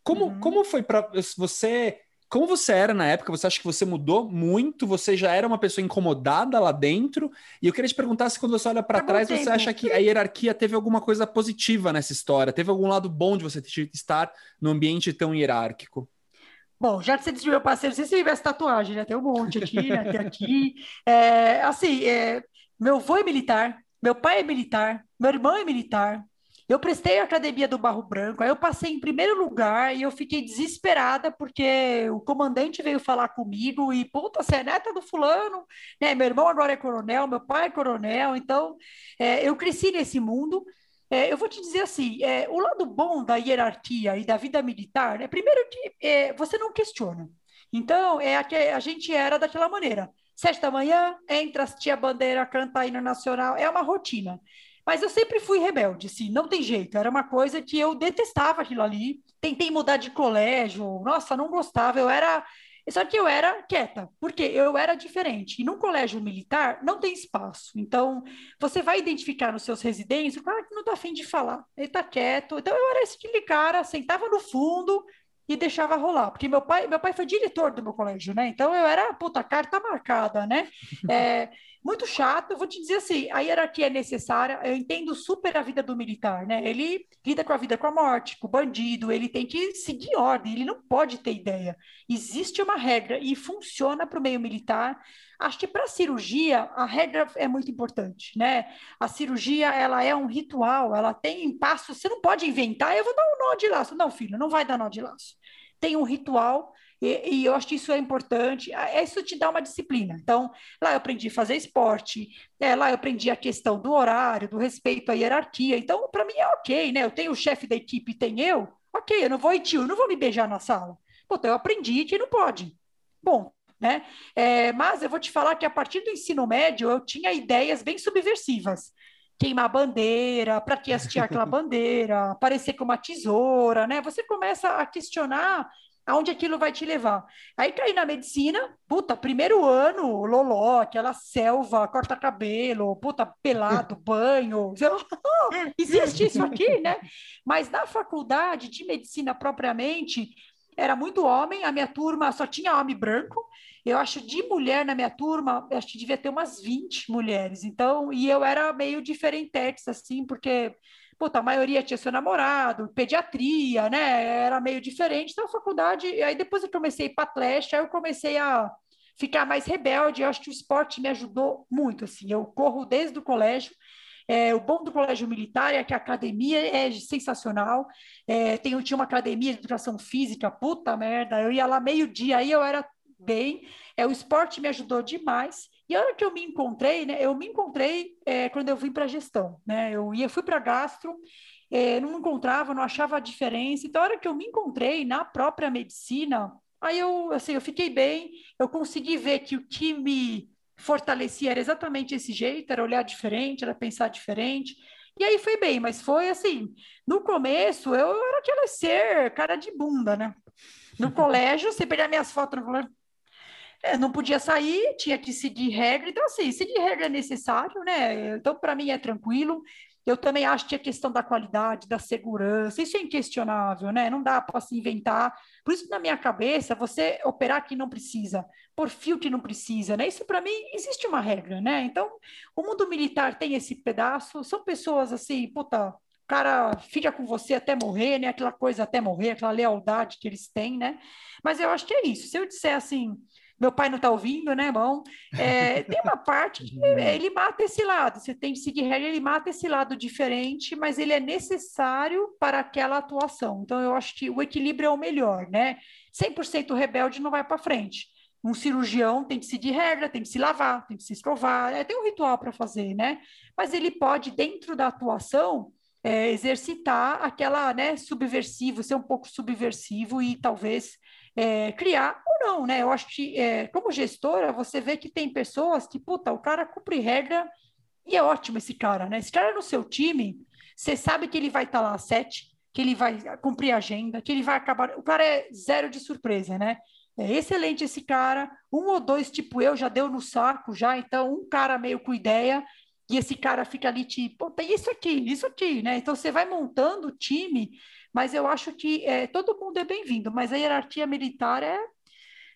Como, uhum. como foi para você como você era na época? Você acha que você mudou muito? Você já era uma pessoa incomodada lá dentro? E eu queria te perguntar se quando você olha para trás, tempo. você acha que a hierarquia teve alguma coisa positiva nessa história? Teve algum lado bom de você estar num ambiente tão hierárquico? Bom, já que você disse meu parceiro, você viu essa tatuagem, né? Tem um monte aqui, né? Tem aqui. É, assim, é, meu avô é militar, meu pai é militar, meu irmão é militar, eu prestei a academia do Barro Branco, aí eu passei em primeiro lugar e eu fiquei desesperada porque o comandante veio falar comigo e, puta, você é neta do fulano, né? Meu irmão agora é coronel, meu pai é coronel, então é, eu cresci nesse mundo. É, eu vou te dizer assim, é, o lado bom da hierarquia e da vida militar, né? Primeiro que é, você não questiona. Então, é a, a gente era daquela maneira. Sete da manhã, entra, assistir a bandeira, canta hino nacional, é uma rotina. Mas eu sempre fui rebelde, assim, não tem jeito. Era uma coisa que eu detestava aquilo ali. Tentei mudar de colégio, nossa, não gostava. Eu era. Só que eu era quieta, porque eu era diferente. E num colégio militar não tem espaço. Então, você vai identificar nos seus residentes o cara que não está afim de falar. Ele está quieto. Então, eu era esse tipo cara, sentava no fundo e deixava rolar. Porque meu pai, meu pai foi diretor do meu colégio, né? Então, eu era, puta, carta marcada, né? É, muito chato. Eu vou te dizer assim, a hierarquia é necessária. Eu entendo super a vida do militar, né? Ele lida com a vida com a morte, com o bandido. Ele tem que seguir ordem. Ele não pode ter ideia. Existe uma regra e funciona para o meio militar. Acho que para a cirurgia a regra é muito importante, né? A cirurgia ela é um ritual. Ela tem passos. Você não pode inventar. Eu vou dar um nó de laço. Não, filho, não vai dar nó de laço. Tem um ritual e, e, eu acho que isso é importante, é, isso te dá uma disciplina. Então, lá eu aprendi a fazer esporte, é, lá eu aprendi a questão do horário, do respeito à hierarquia. Então, para mim é ok, né? Eu tenho o chefe da equipe, tem eu, ok, eu não vou ir tio, eu não vou me beijar na sala. Pô, eu aprendi que não pode. Bom, né? É, mas eu vou te falar que a partir do ensino médio eu tinha ideias bem subversivas queimar bandeira, para que hastear aquela bandeira, aparecer com uma tesoura, né? Você começa a questionar aonde aquilo vai te levar. Aí caí na medicina, puta, primeiro ano, loló, aquela selva, corta cabelo, puta, pelado, banho. Existe isso aqui, né? Mas na faculdade de medicina propriamente, era muito homem, a minha turma só tinha homem branco. Eu acho de mulher na minha turma, acho que devia ter umas 20 mulheres. Então, e eu era meio diferente assim, porque puta, a maioria tinha seu namorado, pediatria, né? Era meio diferente. Então, a faculdade, aí depois eu comecei a para Atlético, aí eu comecei a ficar mais rebelde. Eu acho que o esporte me ajudou muito, assim. Eu corro desde o colégio. É, o bom do colégio militar é que a academia é sensacional. É, tem, tinha uma academia de educação física, puta merda. Eu ia lá meio-dia, aí eu era bem. É, o esporte me ajudou demais. E a hora que eu me encontrei, né, eu me encontrei é, quando eu vim para a gestão, né, eu ia, fui para gastro, é, não encontrava, não achava a diferença, então a hora que eu me encontrei na própria medicina, aí eu, assim, eu fiquei bem, eu consegui ver que o que me fortalecia era exatamente esse jeito, era olhar diferente, era pensar diferente, e aí foi bem, mas foi assim, no começo eu era aquele ser cara de bunda, né, no colégio, você pegar minhas fotos no colégio, é, não podia sair, tinha que seguir regra. Então, assim, seguir regra é necessário, né? Então, para mim é tranquilo. Eu também acho que a questão da qualidade, da segurança, isso é inquestionável, né? Não dá para se inventar. Por isso, na minha cabeça, você operar que não precisa, por fio que não precisa, né? Isso, para mim, existe uma regra, né? Então, o mundo militar tem esse pedaço, são pessoas, assim, puta, cara fica com você até morrer, né? Aquela coisa até morrer, aquela lealdade que eles têm, né? Mas eu acho que é isso. Se eu disser assim, meu pai não está ouvindo, né, bom? É, tem uma parte que ele mata esse lado. Você tem que seguir regra, ele mata esse lado diferente, mas ele é necessário para aquela atuação. Então, eu acho que o equilíbrio é o melhor, né? 100% rebelde não vai para frente. Um cirurgião tem que seguir regra, tem que se lavar, tem que se escovar, é, tem um ritual para fazer, né? Mas ele pode, dentro da atuação, é, exercitar aquela, né, subversivo, ser um pouco subversivo e talvez é, criar ou não, né? Eu acho que, é, como gestora, você vê que tem pessoas que, puta, o cara cumpre regra e é ótimo esse cara, né? Esse cara no seu time, você sabe que ele vai estar tá lá às sete, que ele vai cumprir a agenda, que ele vai acabar. O cara é zero de surpresa, né? É excelente esse cara. Um ou dois, tipo eu, já deu no saco já. Então, um cara meio com ideia e esse cara fica ali tipo, tem isso aqui, isso aqui, né? Então, você vai montando o time mas eu acho que é, todo mundo é bem-vindo, mas a hierarquia militar é.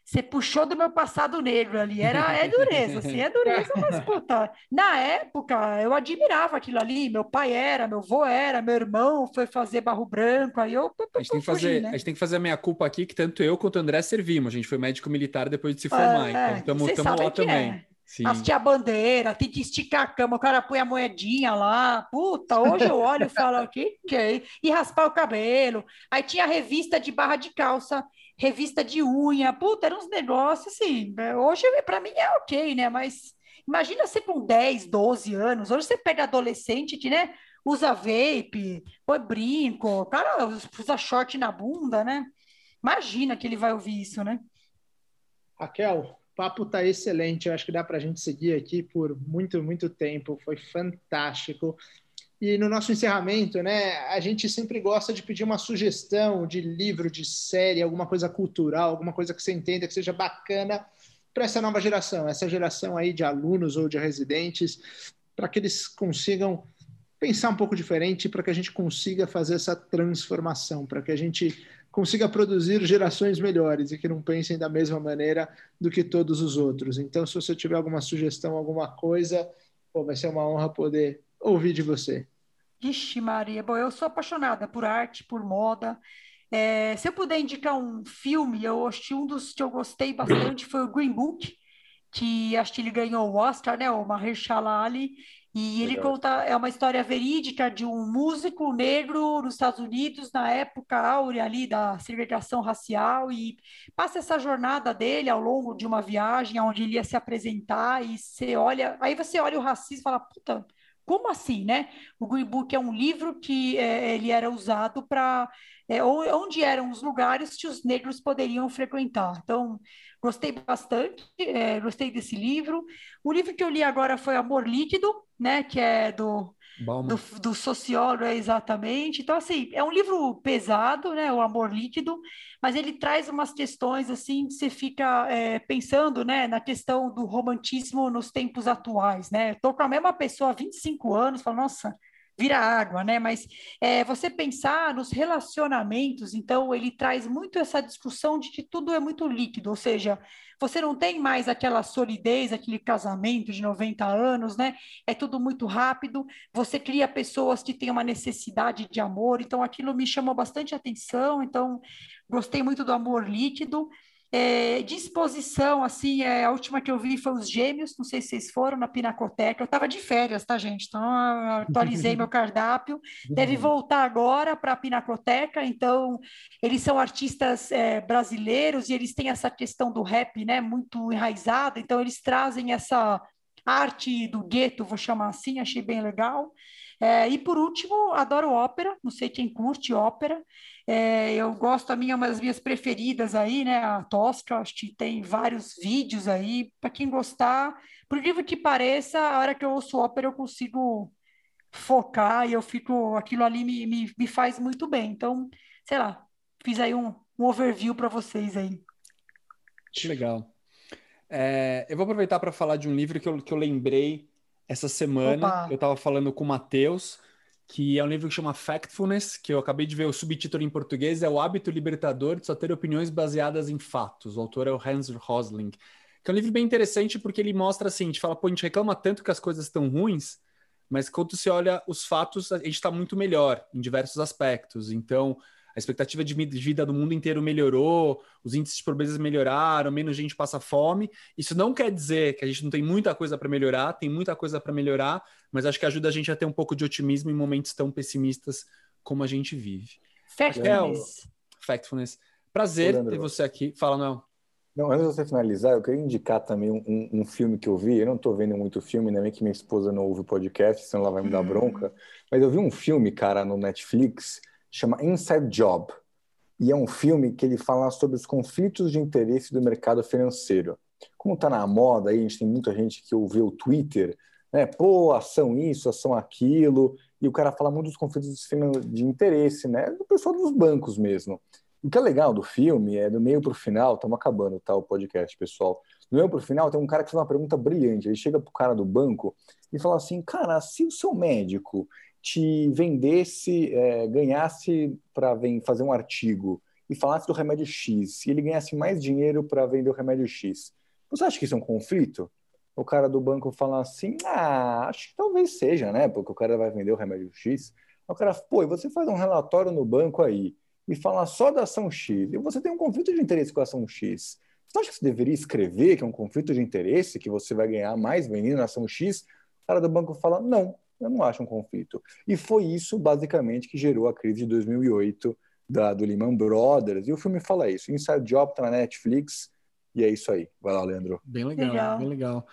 Você puxou do meu passado negro ali, era é dureza, assim, é dureza, mas puta, na época eu admirava aquilo ali, meu pai era, meu avô era, meu irmão foi fazer barro branco, aí eu, a gente tem que fazer, né? a gente tem que fazer a minha culpa aqui que tanto eu quanto o André servimos, a gente foi médico militar depois de se formar, é, então estamos lá também. É. Sim. Assistir a bandeira, tem que esticar a cama, o cara põe a moedinha lá. Puta, hoje eu olho e falo, que que é? E raspar o cabelo. Aí tinha revista de barra de calça, revista de unha. Puta, eram uns negócios assim. Né? Hoje, para mim, é ok, né? Mas imagina você com 10, 12 anos. Hoje você pega adolescente que, né? Usa vape, põe brinco, o cara usa short na bunda, né? Imagina que ele vai ouvir isso, né? Raquel, papo está excelente. Eu acho que dá para a gente seguir aqui por muito, muito tempo. Foi fantástico. E no nosso encerramento, né, a gente sempre gosta de pedir uma sugestão de livro, de série, alguma coisa cultural, alguma coisa que você entenda que seja bacana para essa nova geração, essa geração aí de alunos ou de residentes, para que eles consigam pensar um pouco diferente, para que a gente consiga fazer essa transformação, para que a gente consiga produzir gerações melhores e que não pensem da mesma maneira do que todos os outros. Então, se você tiver alguma sugestão, alguma coisa, pô, vai ser uma honra poder ouvir de você. Ixi, Maria, bom, eu sou apaixonada por arte, por moda. É, se eu puder indicar um filme, eu assisti um dos que eu gostei bastante foi o Green Book, que acho que ele ganhou o Oscar, né? O Mahershala Ali. E ele Legal. conta, é uma história verídica de um músico negro nos Estados Unidos, na época áurea ali da segregação racial, e passa essa jornada dele ao longo de uma viagem onde ele ia se apresentar, e você olha, aí você olha o racismo e fala, puta, como assim, né? O Green Book é um livro que é, ele era usado para é, onde eram os lugares que os negros poderiam frequentar. Então, Gostei bastante, é, gostei desse livro. O livro que eu li agora foi Amor Líquido, né? Que é do, do, do, sociólogo, é, exatamente. Então, assim, é um livro pesado, né? O Amor Líquido, mas ele traz umas questões, assim, que você fica é, pensando, né? Na questão do romantismo nos tempos atuais, né? Estou com a mesma pessoa há 25 anos, falo, nossa vira água, né? Mas é, você pensar nos relacionamentos, então ele traz muito essa discussão de que tudo é muito líquido, ou seja, você não tem mais aquela solidez, aquele casamento de 90 anos, né? É tudo muito rápido, você cria pessoas que têm uma necessidade de amor, então aquilo me chamou bastante atenção, então gostei muito do amor líquido. É, disposição, assim, é, a última que eu vi foi os Gêmeos, não sei se vocês foram na Pinacoteca, eu estava de férias, tá, gente? Então, atualizei meu cardápio, deve voltar agora para a Pinacoteca, então, eles são artistas é, brasileiros e eles têm essa questão do rap, né, muito enraizada, então eles trazem essa arte do gueto, vou chamar assim, achei bem legal. É, e por último, adoro ópera, não sei quem curte ópera, é, eu gosto, a minha é uma das minhas preferidas aí, né? A Tosca, acho que tem vários vídeos aí. Para quem gostar, por incrível que pareça, a hora que eu ouço ópera, eu consigo focar e eu fico. Aquilo ali me, me, me faz muito bem. Então, sei lá, fiz aí um, um overview para vocês aí. Que legal. É, eu vou aproveitar para falar de um livro que eu, que eu lembrei essa semana. Opa. Eu estava falando com o Matheus que é um livro que chama Factfulness, que eu acabei de ver o subtítulo em português, é O Hábito Libertador de Só Ter Opiniões Baseadas em Fatos. O autor é o Hans Rosling. Que é um livro bem interessante porque ele mostra assim, a gente fala, pô, a gente reclama tanto que as coisas estão ruins, mas quando você olha os fatos, a gente está muito melhor em diversos aspectos. Então, a expectativa de vida do mundo inteiro melhorou, os índices de pobreza melhoraram, menos gente passa fome. Isso não quer dizer que a gente não tem muita coisa para melhorar, tem muita coisa para melhorar, mas acho que ajuda a gente a ter um pouco de otimismo em momentos tão pessimistas como a gente vive. Factfulness. É, factfulness. Prazer ter você aqui. Fala, Noel. Não, antes de você finalizar, eu queria indicar também um, um, filme que eu vi. Eu não estou vendo muito filme, ainda bem que minha esposa não ouve o podcast, senão ela vai me dar hum. bronca. Mas eu vi um filme, cara, no Netflix, chama Inside Job. E é um filme que ele fala sobre os conflitos de interesse do mercado financeiro. Como está na moda aí, a gente tem muita gente que ouve o Twitter, né? Pô, ação isso, ação aquilo. E o cara fala muito dos conflitos de interesse, né? Do pessoal dos bancos mesmo. O que é legal do filme é do meio para o final, estamos acabando tá, o podcast, pessoal. Do meio para o final tem um cara que faz uma pergunta brilhante. Ele chega para o cara do banco e fala assim: Cara, se o seu médico te vendesse, é, ganhasse para fazer um artigo e falasse do remédio X, e ele ganhasse mais dinheiro para vender o remédio X, você acha que isso é um conflito? O cara do banco fala assim: Ah, acho que talvez seja, né? Porque o cara vai vender o remédio X. O cara, pô, e você faz um relatório no banco aí e falar só da ação X, e você tem um conflito de interesse com a ação X, você acha que você deveria escrever que é um conflito de interesse, que você vai ganhar mais vendendo na ação X? O cara do banco fala, não, eu não acho um conflito. E foi isso, basicamente, que gerou a crise de 2008 da, do Lehman Brothers, e o filme fala isso. Inside Job está na Netflix, e é isso aí. Vai lá, Leandro. Bem legal, legal. bem legal.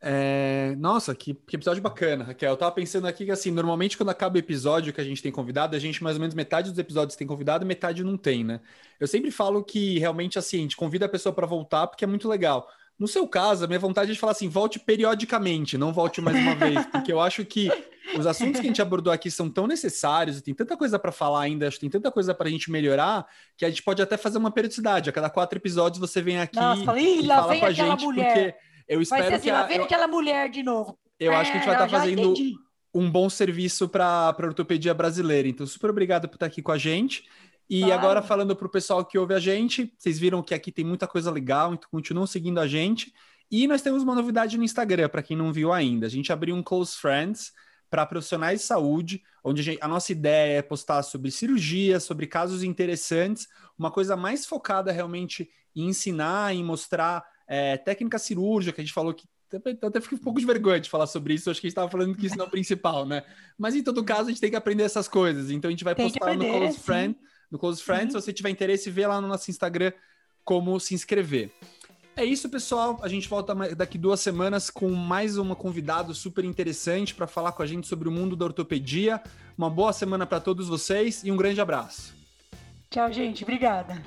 É... Nossa, que, que, episódio bacana, Raquel. Eu tava pensando aqui que, assim, normalmente quando acaba o episódio que a gente tem convidado, a gente mais ou menos metade dos episódios tem convidado e metade não tem, né? Eu sempre falo que realmente, assim, a gente convida a pessoa para voltar porque é muito legal. No seu caso, a minha vontade é de falar assim, volte periodicamente, não volte mais uma vez, porque eu acho que os assuntos que a gente abordou aqui são tão necessários, e tem tanta coisa para falar ainda, acho que tem tanta coisa para a gente melhorar, que a gente pode até fazer uma periodicidade. A cada quatro episódios você vem aqui Nossa, e fala com a gente, mulher. porque eu espero Vai ser assim, que. A, lá vem eu, aquela mulher de novo. Eu é, acho que a gente vai estar é, tá fazendo entendi. um bom serviço para a ortopedia brasileira. Então, super obrigado por estar aqui com a gente. E claro. agora, falando para o pessoal que ouve a gente, vocês viram que aqui tem muita coisa legal, então continuam seguindo a gente. E nós temos uma novidade no Instagram, para quem não viu ainda. A gente abriu um Close Friends para profissionais de saúde, onde a, gente, a, nossa ideia é postar sobre cirurgia, sobre casos interessantes, uma coisa mais focada realmente em ensinar, em mostrar é, técnica cirúrgica, que a gente falou que até fiquei um pouco de vergonha de falar sobre isso, acho que a gente estava falando que isso não é o principal, né? Mas em todo caso, a gente tem que aprender essas coisas. Então a gente vai tem postar no Close Friend, no Close Friends. Uhum. Se você tiver interesse, vê lá no nosso Instagram como se inscrever. É isso, pessoal. A gente volta daqui duas semanas com mais uma convidado super interessante para falar com a gente sobre o mundo da ortopedia. Uma boa semana para todos vocês e um grande abraço. Tchau, gente. Obrigada.